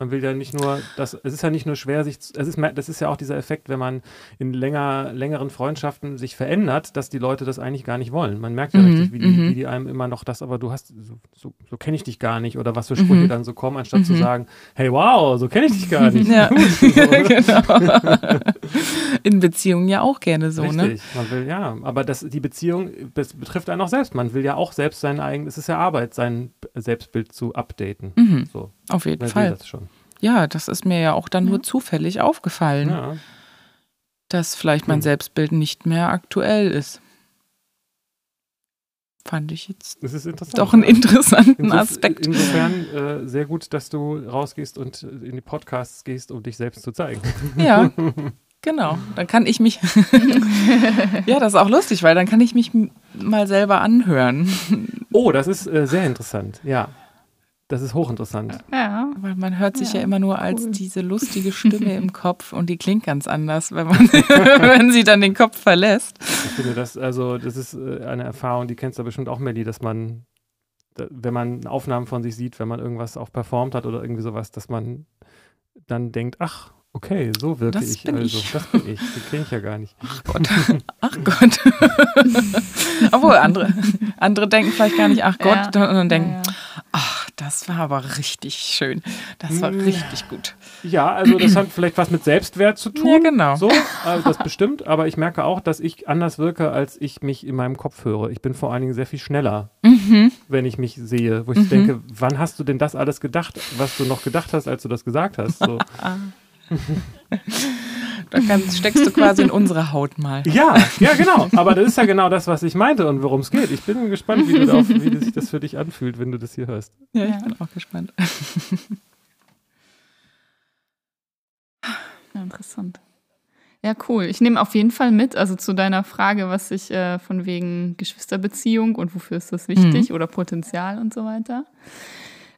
Man will ja nicht nur, das, es ist ja nicht nur schwer, sich, es ist, das ist ja auch dieser Effekt, wenn man in länger, längeren Freundschaften sich verändert, dass die Leute das eigentlich gar nicht wollen. Man merkt ja mhm, richtig, wie die, mhm. wie die, einem immer noch das, aber du hast, so, so, so kenne ich dich gar nicht oder was für Sprüche mhm. dann so kommen, anstatt mhm. zu sagen, hey wow, so kenne ich dich gar nicht. Ja, so, ne? genau. In Beziehungen ja auch gerne so, richtig. ne? Richtig, man will, ja, aber das, die Beziehung das betrifft einen auch selbst. Man will ja auch selbst sein eigenes, es ist ja Arbeit, sein Selbstbild zu updaten. Mhm. So. Auf jeden Fall. Das schon. Ja, das ist mir ja auch dann ja. nur zufällig aufgefallen, ja. dass vielleicht mein hm. Selbstbild nicht mehr aktuell ist. Fand ich jetzt das ist interessant, doch einen interessanten Insof Aspekt. Insofern äh, sehr gut, dass du rausgehst und in die Podcasts gehst, um dich selbst zu zeigen. Ja, Genau, dann kann ich mich. ja, das ist auch lustig, weil dann kann ich mich mal selber anhören. Oh, das ist äh, sehr interessant, ja. Das ist hochinteressant. Ja. Weil man hört sich ja, Ja, immer nur als cool. diese lustige Stimme im Kopf und die klingt ganz anders, wenn, man, wenn sie dann den Kopf verlässt. Ich finde das, also, das ist äh, eine Erfahrung, die kennst du bestimmt auch, Melli, dass man, wenn man Aufnahmen von sich sieht, wenn man irgendwas auch performt hat oder irgendwie sowas, dass man dann denkt, ach, okay, so wirke Das ich. bin also, ich. das bin ich. Die kenne ich ja gar nicht. Ach Gott. Ach Gott. Obwohl andere, andere denken vielleicht gar nicht, ach Gott, Ja. und dann denken, Ja, ja. Das war aber richtig schön. Das war Mm. richtig gut. Ja, also das hat vielleicht was mit Selbstwert zu tun. Ja, genau. So, äh, das bestimmt, aber ich merke auch, dass ich anders wirke, als ich mich in meinem Kopf höre. Ich bin vor allen Dingen sehr viel schneller, Mhm. wenn ich mich sehe, wo ich denke, wann hast du denn das alles gedacht, was du noch gedacht hast, als du das gesagt hast? So. Da kannst, steckst du quasi in unsere Haut mal. Ja, ja, genau. Aber das ist ja genau das, was ich meinte und worum es geht. Ich bin gespannt, wie, du da auf, wie sich das für dich anfühlt, wenn du das hier hörst. Ja, ich bin auch gespannt. Ja, interessant. Ja, cool. Ich nehme auf jeden Fall mit, also zu deiner Frage, was ich äh, von wegen Geschwisterbeziehung und wofür ist das wichtig oder Potenzial und so weiter.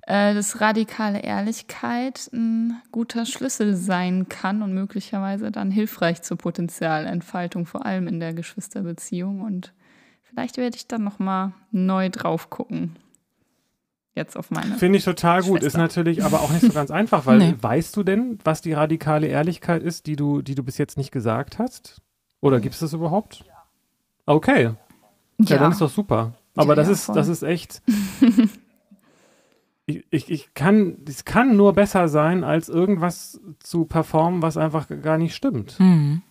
Äh, dass radikale Ehrlichkeit ein guter Schlüssel sein kann und möglicherweise dann hilfreich zur Potenzialentfaltung, vor allem in der Geschwisterbeziehung. Und vielleicht werde ich dann nochmal neu drauf gucken. Jetzt auf meine. Finde ich total gut. Ist Schwester. natürlich aber auch nicht so ganz einfach, weil Nee. weißt du denn, was die radikale Ehrlichkeit ist, die du, die du bis jetzt nicht gesagt hast? Oder gibt es das überhaupt? Okay. Ja, dann ist doch super. Aber Ja, das ja, ist, voll. das ist echt. ich, ich, ich kann, es kann nur besser sein, als irgendwas zu performen, was einfach gar nicht stimmt. Mhm.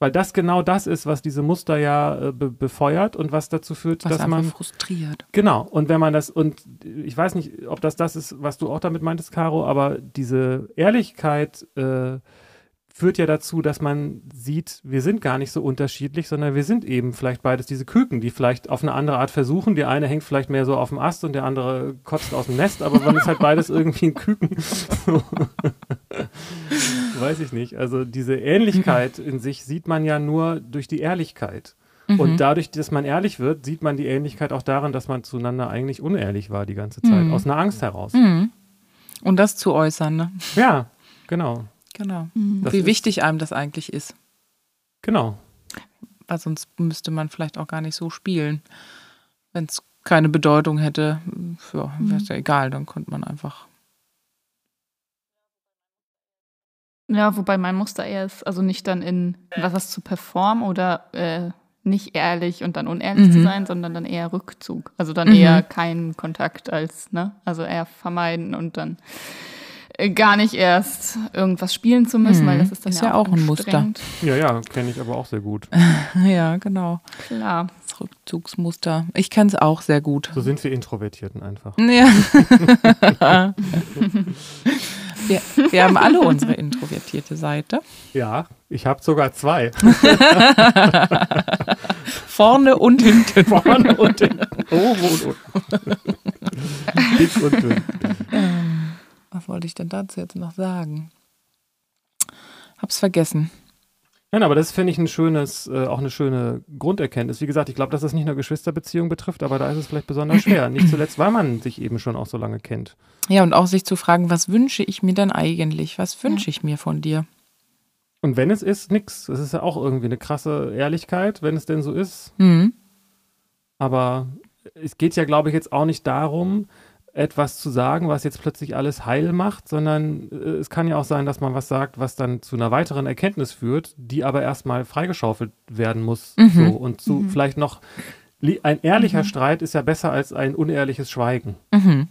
Weil das genau das ist, was diese Muster ja äh, be befeuert und was dazu führt, Was dass man frustriert. Genau, und wenn man das, und ich weiß nicht, ob das das ist, was du auch damit meintest, Caro, aber diese Ehrlichkeit äh, führt ja dazu, dass man sieht, wir sind gar nicht so unterschiedlich, sondern wir sind eben vielleicht beides diese Küken, die vielleicht auf eine andere Art versuchen. Der eine hängt vielleicht mehr so auf dem Ast und der andere kotzt aus dem Nest, aber man ist halt beides irgendwie ein Küken. So. weiß ich nicht. Also diese Ähnlichkeit in sich sieht man ja nur durch die Ehrlichkeit. Mhm. Und dadurch, dass man ehrlich wird, sieht man die Ähnlichkeit auch daran, dass man zueinander eigentlich unehrlich war die ganze Zeit, Mhm. aus einer Angst heraus. Mhm. Und das zu äußern, ne? Ja, genau. Genau. Das Wie wichtig einem das eigentlich ist. Genau. Weil sonst müsste man vielleicht auch gar nicht so spielen. Wenn es keine Bedeutung hätte, ja, wäre es ja egal, dann könnte man einfach. Ja, wobei mein Muster eher ist, also nicht dann in was was zu performen oder äh, nicht ehrlich und dann unehrlich zu Mhm. sein, sondern dann eher Rückzug. Also dann Mhm. eher keinen Kontakt als, ne? Also eher vermeiden und dann gar nicht erst irgendwas spielen zu müssen, Mhm. weil das ist dann Ist ja, ja auch ein Muster. Ja, ja, kenne ich aber auch sehr gut. Ja, genau. Klar. Das Rückzugsmuster. Ich kenne es auch sehr gut. So sind wir Introvertierten einfach. Ja. wir, wir haben alle unsere introvertierte Seite. Ja, ich habe sogar zwei. Vorne und hinten. Vorne und hinten. Oben und unten. Dick und dünn. Was wollte ich denn dazu jetzt noch sagen? Hab's vergessen. Nein, aber das finde ich ein schönes, äh, auch eine schöne Grunderkenntnis. Wie gesagt, ich glaube, dass das nicht nur Geschwisterbeziehung betrifft, aber da ist es vielleicht besonders schwer. Nicht zuletzt, weil man sich eben schon auch so lange kennt. Ja, und auch sich zu fragen, was wünsche ich mir denn eigentlich? Was wünsche ich mir von dir? Und wenn es ist, nix. Das ist ja auch irgendwie eine krasse Ehrlichkeit, wenn es denn so ist. Mhm. Aber es geht ja, glaube ich, jetzt auch nicht darum, etwas zu sagen, was jetzt plötzlich alles heil macht, sondern äh, es kann ja auch sein, dass man was sagt, was dann zu einer weiteren Erkenntnis führt, die aber erstmal freigeschaufelt werden muss. Mhm. So. Und zu vielleicht noch ein ehrlicher Streit ist ja besser als ein unehrliches Schweigen. Mhm.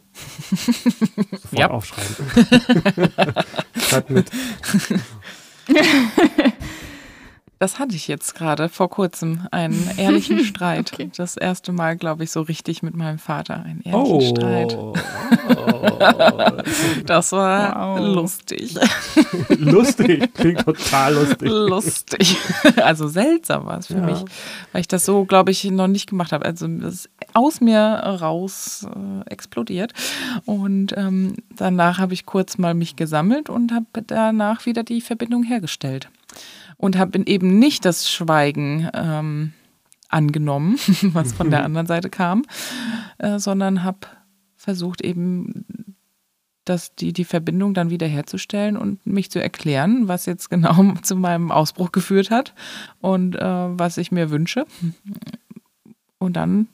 Sofort Ja. aufschreiben. Schreibt mit. Das hatte ich jetzt gerade vor kurzem, einen ehrlichen Streit. Okay. Das erste Mal, glaube ich, so richtig mit meinem Vater. Einen ehrlichen Streit. Oh. Das war Wow. lustig. lustig. Klingt total lustig. lustig. Also seltsam war es für Ja. mich, weil ich das so, glaube ich, noch nicht gemacht habe. Also das ist aus mir raus äh, explodiert. Und ähm, danach habe ich kurz mal mich gesammelt und habe danach wieder die Verbindung hergestellt. Und habe eben nicht das Schweigen ähm, angenommen, was von der anderen Seite kam, äh, sondern habe versucht eben das, die, die Verbindung dann wiederherzustellen und mich zu erklären, was jetzt genau zu meinem Ausbruch geführt hat und äh, was ich mir wünsche. Und dann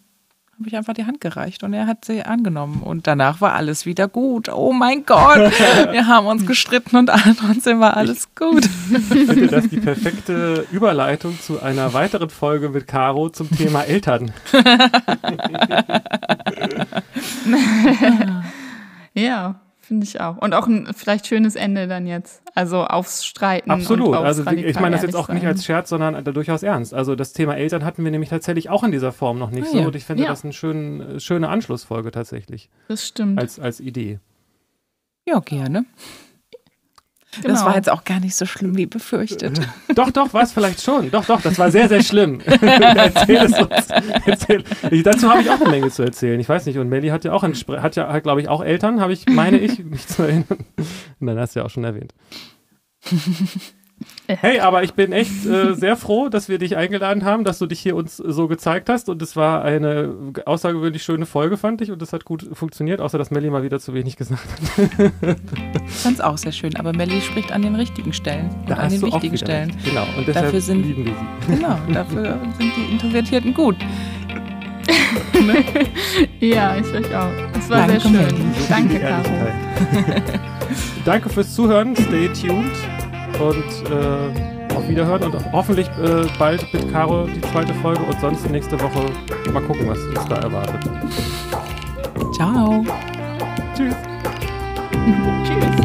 habe ich einfach die Hand gereicht und er hat sie angenommen. Und danach war alles wieder gut. Oh mein Gott, wir haben uns gestritten und trotzdem war alles gut. Ich finde das die perfekte Überleitung zu einer weiteren Folge mit Caro zum Thema Eltern. ja. Finde ich auch. Und auch ein vielleicht schönes Ende dann jetzt. Also aufs Streiten. Absolut. also ich meine das jetzt auch sein. nicht als Scherz, sondern durchaus ernst. Also das Thema Eltern hatten wir nämlich tatsächlich auch in dieser Form noch nicht ah, so. Ja. Und ich finde ja. das eine schön, schöne Anschlussfolge tatsächlich. Das stimmt. Als, als Idee. Ja, gerne. Genau. Das war jetzt auch gar nicht so schlimm wie befürchtet. Doch, doch, war es vielleicht schon. Doch, doch, das war sehr, sehr schlimm. erzähl es uns. Erzähl. Ich, dazu habe ich auch eine Menge zu erzählen. Ich weiß nicht, und Melly hat ja auch, hat ja, glaube ich, auch Eltern, habe ich, meine ich, mich zu erinnern. Nein, hast du ja auch schon erwähnt. Hey, aber ich bin echt äh, sehr froh, dass wir dich eingeladen haben, dass du dich hier uns so gezeigt hast. Und es war eine außergewöhnlich schöne Folge, fand ich. Und es hat gut funktioniert, außer dass Melly mal wieder zu wenig gesagt hat. ich fand es auch sehr schön. Aber Melly spricht an den richtigen Stellen und da an den wichtigen Stellen. Recht. Genau. Und deshalb dafür sind, lieben wir sie. Genau, dafür sind die Introvertierten gut. ja, ich euch auch. Es war Danke, sehr schön. Danke, Caro. Danke fürs Zuhören. Stay tuned und äh, auf Wiederhören und hoffentlich äh, bald mit Caro die zweite Folge und sonst nächste Woche mal gucken, was uns da erwartet. Ciao. Tschüss. Tschüss.